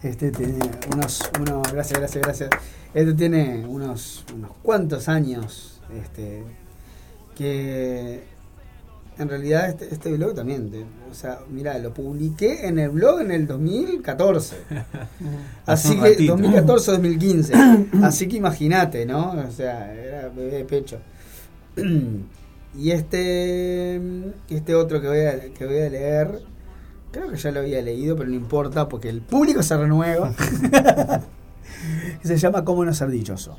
Este tiene unos, unos gracias, gracias, gracias. Este tiene unos, unos cuantos años, este, que en realidad este, este blog también, o sea, mira, lo publiqué en el blog en el 2014. Hace Así que ratito. 2014-2015. Así que imagínate, ¿no? O sea, era bebé de pecho. Y este este otro que voy a, que voy a leer, creo que ya lo había leído, pero no importa porque el público se renueva. se llama Cómo no ser dichoso.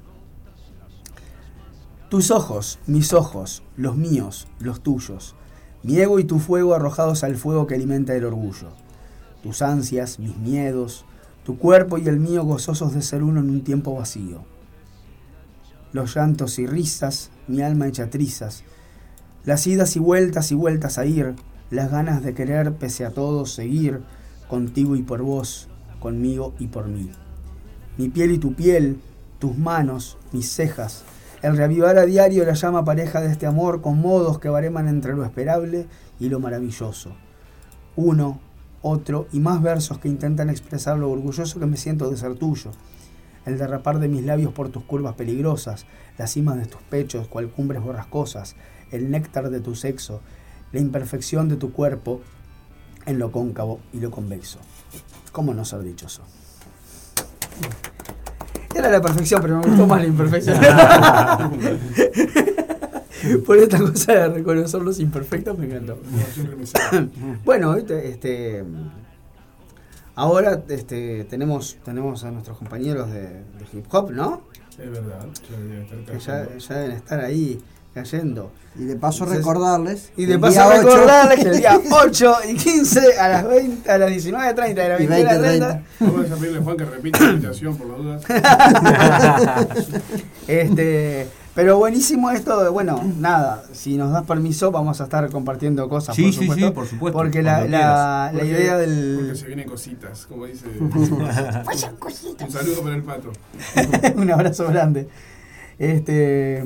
Tus ojos, mis ojos, los míos, los tuyos, mi ego y tu fuego arrojados al fuego que alimenta el orgullo. Tus ansias, mis miedos, tu cuerpo y el mío gozosos de ser uno en un tiempo vacío. Los llantos y risas, mi alma hecha trizas, las idas y vueltas y vueltas a ir, las ganas de querer pese a todo seguir, contigo y por vos, conmigo y por mí. Mi piel y tu piel, tus manos, mis cejas, el reavivar a diario la llama pareja de este amor con modos que bareman entre lo esperable y lo maravilloso. Uno, otro y más versos que intentan expresar lo orgulloso que me siento de ser tuyo. El derrapar de mis labios por tus curvas peligrosas, las cimas de tus pechos, cual cumbres borrascosas, el néctar de tu sexo, la imperfección de tu cuerpo en lo cóncavo y lo convexo. ¿Cómo no ser dichoso? Era la perfección, pero me gustó más la imperfección. Por esta cosa de reconocer los imperfectos me encantó. bueno, este, este, ahora este, tenemos, tenemos a nuestros compañeros de, de hip hop, ¿no? Es verdad, ya debe estar Que ya, ya deben estar ahí cayendo. Y de paso Entonces- recordarles. Y de paso día 8 recordarles que el día 8 y 15 a las 20, a las 19.30 de la Y 21.30 Vamos a pedirle a Juan que repita la invitación por las dudas. este, pero buenísimo esto, de- bueno, nada, si nos das permiso vamos a estar compartiendo cosas, Sí, por sí, supuesto. sí, por supuesto, Porque la, la, quieras. la Porque- idea Porque del... se vienen cositas, como dice. Un saludo para el pato. Un abrazo grande. Este,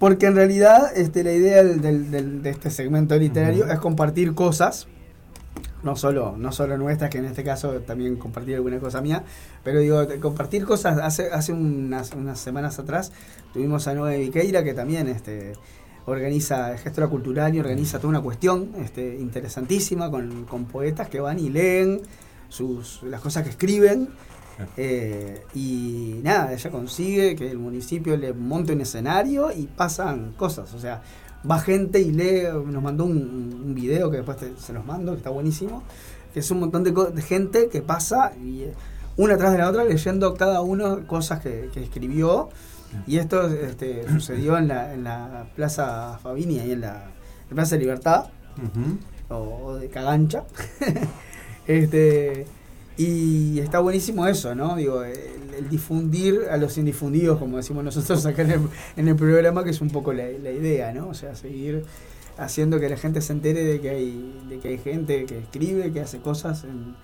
porque en realidad este, la idea del- del- del- de este segmento literario es compartir cosas, no solo, no solo nuestras, que en este caso también compartir alguna cosa mía, pero digo, compartir cosas, hace, hace unas, unas semanas atrás tuvimos a Noé Viqueira que también este, organiza, es gestora cultural y organiza toda una cuestión este, interesantísima con, con poetas que van y leen sus, las cosas que escriben Eh, y nada, ella consigue que el municipio le monte un escenario y pasan cosas. O sea, va gente y lee, nos mandó un, un video que después te- se los mando, que está buenísimo, que es un montón de, gente que pasa y eh, una tras de la otra leyendo cada uno cosas que, que escribió. Y esto este, sucedió en la, en la Plaza Fabini, ahí en la, en Plaza de Libertad o, o de Cagancha. este, y está buenísimo eso, ¿no? Digo, el, el difundir a los indifundidos, como decimos nosotros acá en el, en el programa, que es un poco la, la idea, ¿no? O sea, seguir haciendo que la gente se entere de que hay, de que hay gente que escribe, que hace cosas en,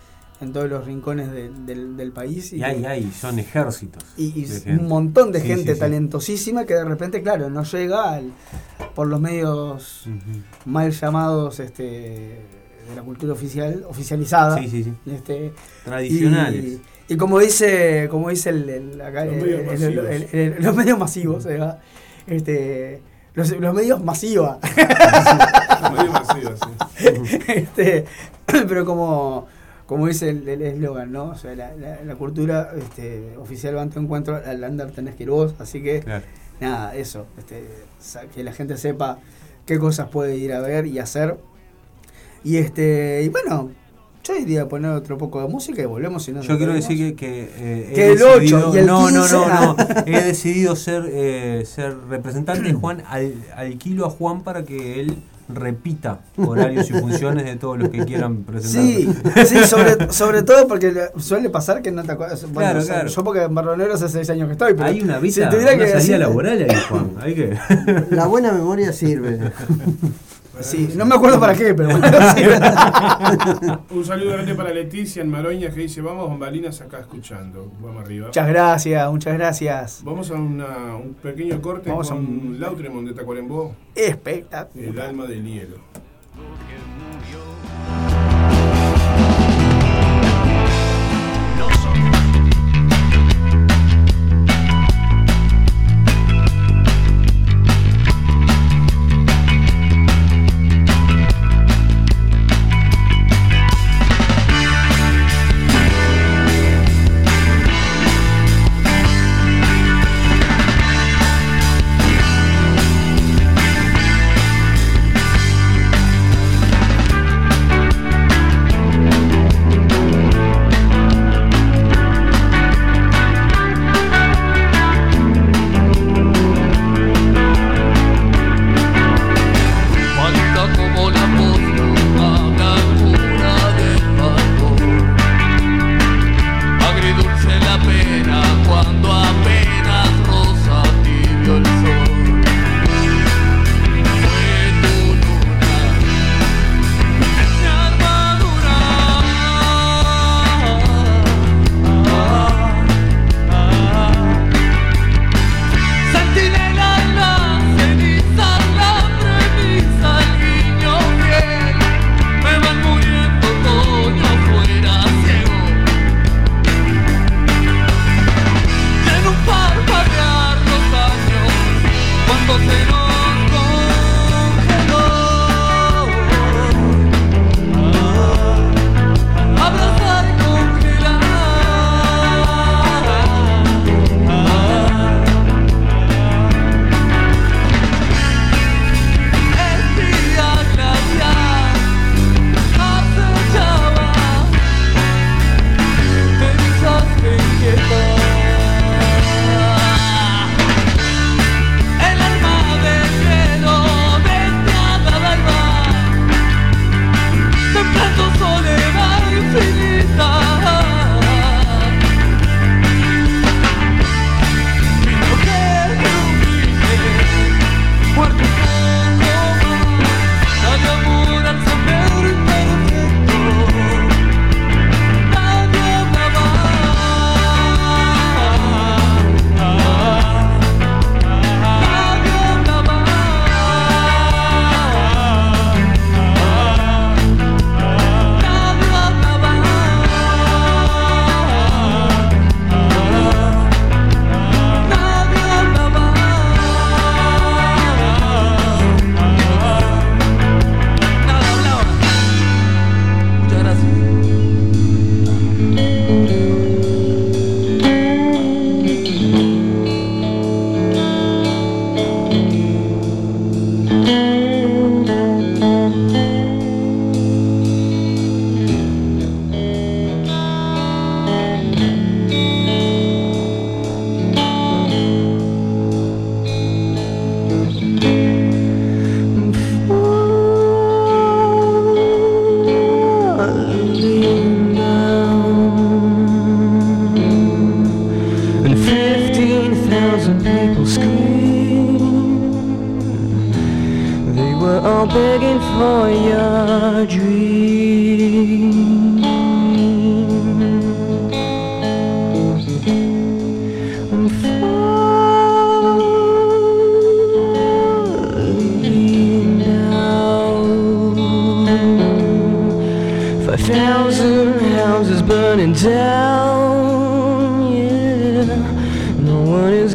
en todos los rincones de- del, del país. Y hay, hay, son ejércitos. Y, un montón de Sí, gente sí, sí. talentosísima que de repente, claro, no llega al- por los medios mal llamados este, de la cultura oficial, oficializada. Sí, sí, sí. Este, Tradicionales. Y, y como dice, como dice el, el- acá, Los medios el- masivos. el- el- los medios masivos, ahí va. este, los, los medios masivos. Sí. este, pero como, como dice el eslogan, ¿no? O sea, la, la- la cultura este, oficial va a tu encuentro, al andar tenés que ir vos, así que Claro. nada, eso, este, que la gente sepa qué cosas puede ir a ver y hacer. Y este, y bueno, yo iría poner otro poco de música y volvemos si no Yo quiero decir que, que, eh, he Que el 8 decidido- y el no, no, 15, no, no, ah. he decidido ser eh, ser representante de Juan, al, alquilo a Juan para que él repita horarios y funciones de todos los que quieran presentar. Sí, sí sobre, sobre todo porque le- suele pasar que no te acuerdas. Bueno, Claro, o sea, claro. Yo porque en Negro hace seis años que estoy, pero Hay una si vida, tuviera una que salida decir- laboral ahí, Juan. Hay que... La buena memoria sirve. Sí, no me acuerdo para qué, pero bueno. Un saludo grande para Leticia en Maroña que dice, vamos bambalinas acá escuchando. Vamos arriba. Muchas gracias, muchas gracias. Vamos a una- un pequeño corte Vamos a con un- Lautremont de Tacuarembó, Espectacular. El alma del hielo.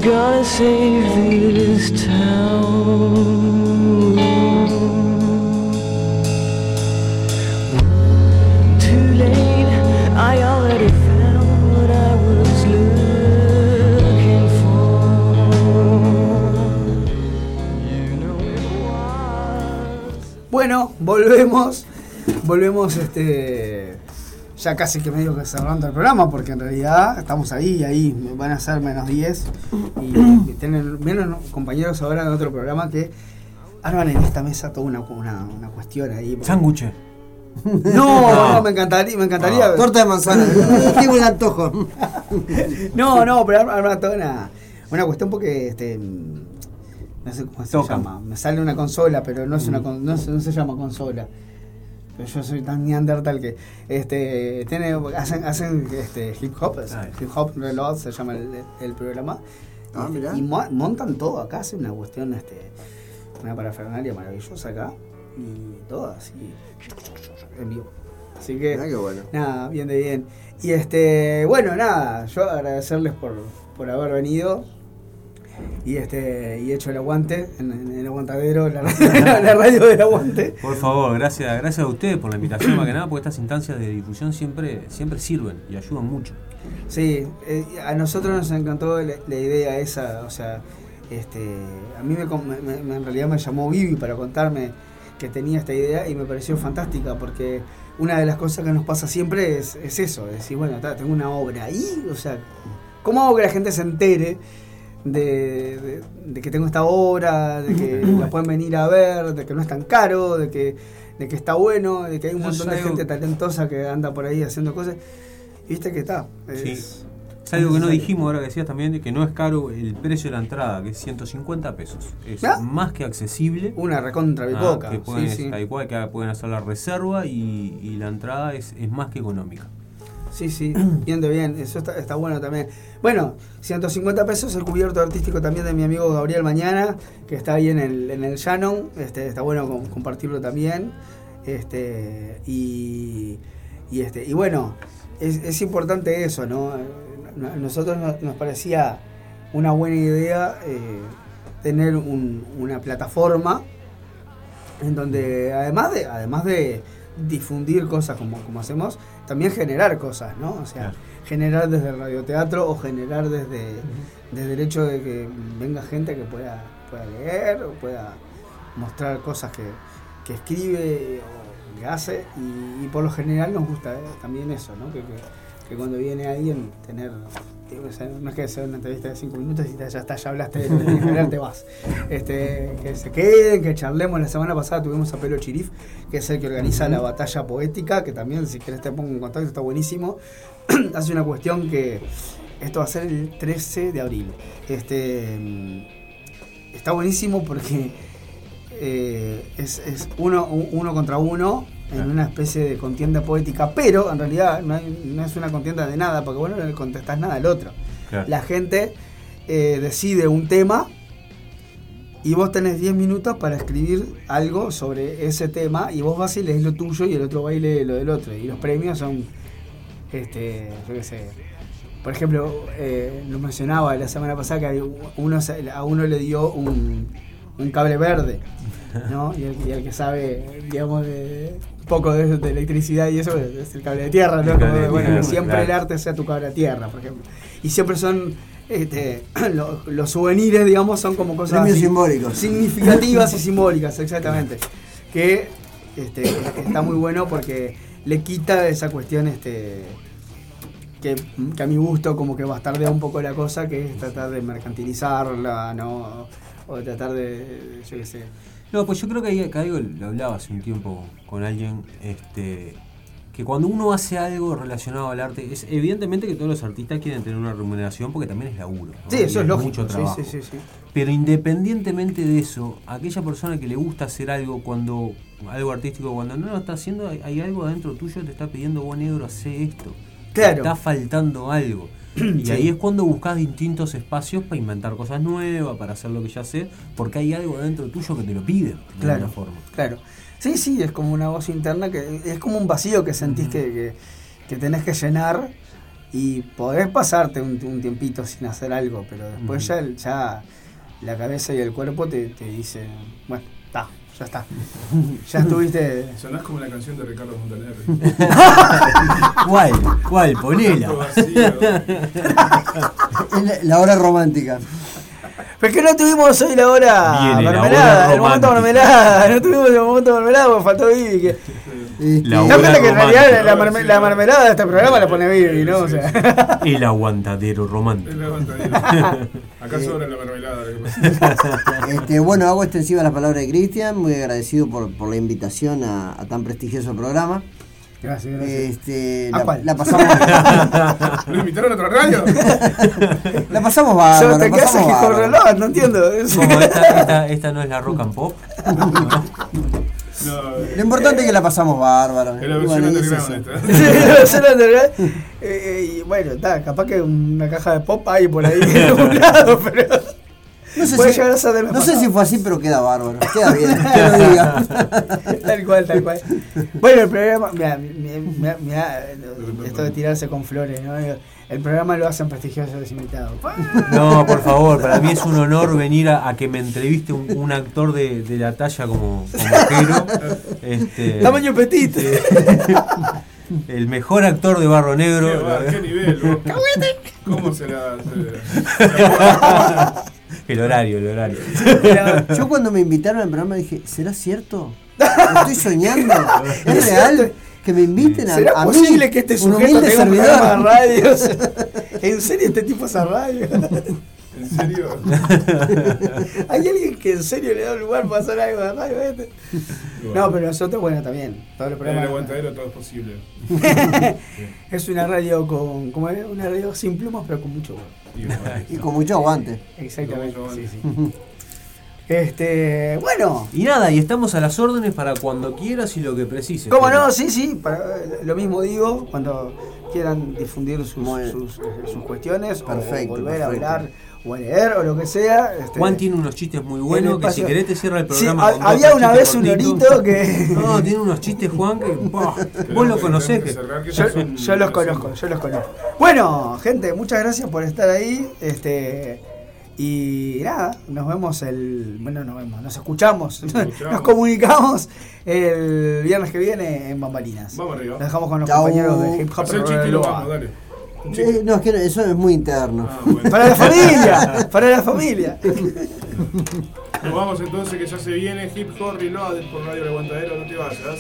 Gonna save this town. Too late, I already found what I was looking for. You know it was. Bueno, volvemos. Volvemos este. Ya casi que medio que cerrando el programa, porque en realidad estamos ahí, ahí van a ser menos 10. Y, y tienen menos compañeros ahora en otro programa que arman en esta mesa toda una, una, una cuestión ahí. Sándwiches. No, no, me encantaría, me encantaría. Torta de manzana. Tengo un antojo. No, no, pero arma, toda una, una cuestión porque este mm, no sé cómo se Tocan. llama. Me sale una consola, pero no es una con- no, no se llama consola. Yo soy tan neandertal que este tiene hacen hacen este hip hop, es- hip hop reload se llama el, el programa. Ah, Este, y mo- montan todo acá, hace una cuestión este una parafernalia maravillosa acá y todo así en vivo. Así que Mirá qué bueno. Nada, bien de bien. Y este, bueno, nada, yo agradecerles por, por haber venido y este y hecho el aguante en, en el aguantadero, la, la radio del aguante. Por favor, gracias, gracias a ustedes por la invitación más que nada, porque estas instancias de difusión siempre, siempre sirven y ayudan mucho. Sí, eh, a nosotros nos encantó la, la idea esa, o sea, este, a mí me, me- me- en realidad me llamó Vivi para contarme que tenía esta idea y me pareció fantástica porque una de las cosas que nos pasa siempre es, es eso, es decir, bueno, ta, tengo una obra ahí, o sea, ¿cómo hago que la gente se entere de, de- de que tengo esta obra, de que la pueden venir a ver, de que no es tan caro, de que, de que está bueno, de que hay un montón de gente talentosa que anda por ahí haciendo cosas? Y viste que está. Sí. es- algo que no dijimos ahora que decías también, de que no es caro el precio de la entrada, que es 150 pesos. Es ¿Ah? más que accesible. Una recontra Ah, bipoca. que pueden, sí, sí. tal cual, que pueden hacer la reserva y, y la entrada es, es más que económica. Sí, sí, bien de bien, eso está, está bueno también. Bueno, 150 pesos el cubierto artístico también de mi amigo Gabriel Mañana, que está ahí en el, en el Shannon, este, está bueno com- compartirlo también. Este, y, y, este, y bueno, es, importante eso, ¿no? A nosotros nos, nos parecía una buena idea eh, tener un- una plataforma en donde además de además de difundir cosas como, como hacemos, también generar cosas, ¿no? O sea, Claro. generar desde el radioteatro o generar desde, desde el hecho de que venga gente que pueda, pueda leer o pueda mostrar cosas que, que escribe o que hace y, y por lo general nos gusta eh, también eso, ¿no? Que, que- que cuando viene alguien tener digo, o sea, no es que sea una entrevista de cinco minutos y ya está, ya hablaste de que hablar, te vas. Este, que se queden, que charlemos. La semana pasada tuvimos a Pelo Chirif, que es el que organiza la batalla poética, que también, si querés, te pongo en contacto, está buenísimo. Hace una cuestión que esto va a ser el 13 de abril. Este, mm, está buenísimo porque eh, es, es uno, uno contra uno en una especie de contienda poética, pero en realidad no, hay- no es una contienda de nada, porque bueno, no le contestás nada al otro. Claro. La gente eh, decide un tema y vos tenés 10 minutos para escribir algo sobre ese tema y vos vas y lees lo tuyo y el otro va y lee lo del otro. Y los premios son, este, yo qué sé, por ejemplo, eh, lo mencionaba la semana pasada que uno, a uno le dio un, un cable verde, ¿no? Y el, y el que sabe, digamos, de, poco de, de electricidad y eso es el cable de tierra, ¿no? El cable Como, de bueno, tierra, que siempre el arte sea tu cable de tierra, por ejemplo. Y siempre son, este, lo- los souvenirs, digamos, son como cosas así, simbólicos. significativas y simbólicas, exactamente. Que este, está muy bueno porque le quita esa cuestión, este que, que a mi gusto como que bastardea un poco la cosa, que es tratar de mercantilizarla, ¿no? O tratar de, yo qué sé. No, pues yo creo que, que algo lo hablaba hace un tiempo con alguien, este, que cuando uno hace algo relacionado al arte, es evidentemente que todos los artistas quieren tener una remuneración porque también es laburo. ¿no? Sí, eso es lógico. Mucho trabajo. sí, sí, sí. Pero independientemente de eso, aquella persona que le gusta hacer algo cuando algo artístico cuando no lo está haciendo, hay, hay algo adentro tuyo que te está pidiendo, vos negro, hace esto. Te Claro. está faltando algo. Y Sí. ahí es cuando buscas distintos espacios para inventar cosas nuevas, para hacer lo que ya sé, porque hay algo adentro tuyo que te lo pide, de Claro. alguna forma. Claro. Sí, sí, es como una voz interna que es como un vacío que sentís que, que, que tenés que llenar y podés pasarte un, un tiempito sin hacer algo, pero después ya, ya la cabeza y el cuerpo te, te dicen, bueno, está, ya está. Ya estuviste. Sonás como la canción de Ricardo Montaner. ¿Cuál? ¿Cuál? Ponela. Es la, la hora romántica. Pero es que no tuvimos hoy la hora Viene la mermelada, hora el momento romántica. mermelada, no tuvimos el momento mermelada porque faltó Vivi. Que... Este, La ¿Te das hora cuenta que en realidad romántica. la, la mermelada de este programa la pone Vivi, ¿no? O sea, El aguantadero romántico. Es levantadero. Acá sobra la pasa. Este, bueno, hago extensiva las palabras de Cristian, muy agradecido por, por la invitación a, a tan prestigioso programa. gracias, gracias. Este, ¿A la, cuál? la pasamos, ¿Lo invitaron a otra radio? la pasamos Yo bárbaro, te la quedas con reloj, no entiendo. Es- Como esta, esta, esta no es la rock and pop. No, Lo importante es que la pasamos bárbaro. es la versión es underground sé la verdad. Eh, eh, y bueno, está, capaz que una caja de pop hay por ahí en algún lado, pero. No sé, puede si, llegar a ser de no sé si fue así, pero queda bárbaro. Queda bien, que lo diga. Tal cual, tal cual. Bueno, el programa, mira, mira, mira, esto de tirarse con flores, ¿no? El programa lo hacen prestigiosos los invitados. No, por favor, para mí es un honor venir a, a que me entreviste un, un actor de, de la talla como, como Jero. Este, Tamaño petit. el mejor actor de Barro Qué, Negro. va, qué nivel, vos. ¿Cómo se la.? se la- El horario, el horario. Yo cuando me invitaron al programa dije, ¿será cierto? ¿Lo estoy soñando? ¿Es real? Que me inviten a, ¿Será a mí, posible que este un sujeto humilde tenga un servidor? programa de radio? ¿En serio este tipo hace radio? ¿En serio? ¿Hay alguien que en serio le da un lugar para hacer algo de radio? este? No, pero nosotros, bueno, también. Todos los En el programas. aguantadero todo es posible. Es una radio con. ¿Cómo es? Una radio sin plumas, pero con mucho huevo. Y bueno, Y con mucho aguante. Exactamente. Mucho Sí, sí. Este. Bueno. Y nada, y estamos a las órdenes para cuando quieras y lo que precises. ¿Cómo no? Sí, sí, para, lo mismo digo, cuando quieran difundir sus, eh, sus cuestiones, Perfecto, o volver perfecto. a hablar, o a leer, o lo que sea. este, Juan tiene unos chistes muy en buenos que si querés te cierra el programa. con había una vez un orito que. No, tiene unos chistes, Juan, que. bah, vos lo conocés. que- yo los conozco, yo los conozco. Bueno, gente, muchas gracias por estar ahí. Este. Y nada, nos vemos el. Bueno, nos vemos, nos escuchamos, escuchamos. nos comunicamos el viernes que viene en Bambalinas. Vamos arriba. Nos dejamos con los Chau. compañeros de Hip Hop. Eh, no, es que eso es muy interno. Ah, bueno. Para la familia, para la familia. Nos vamos entonces que ya se viene Hip Hop Reloaded por Radio El Aguantadero, no te vayas.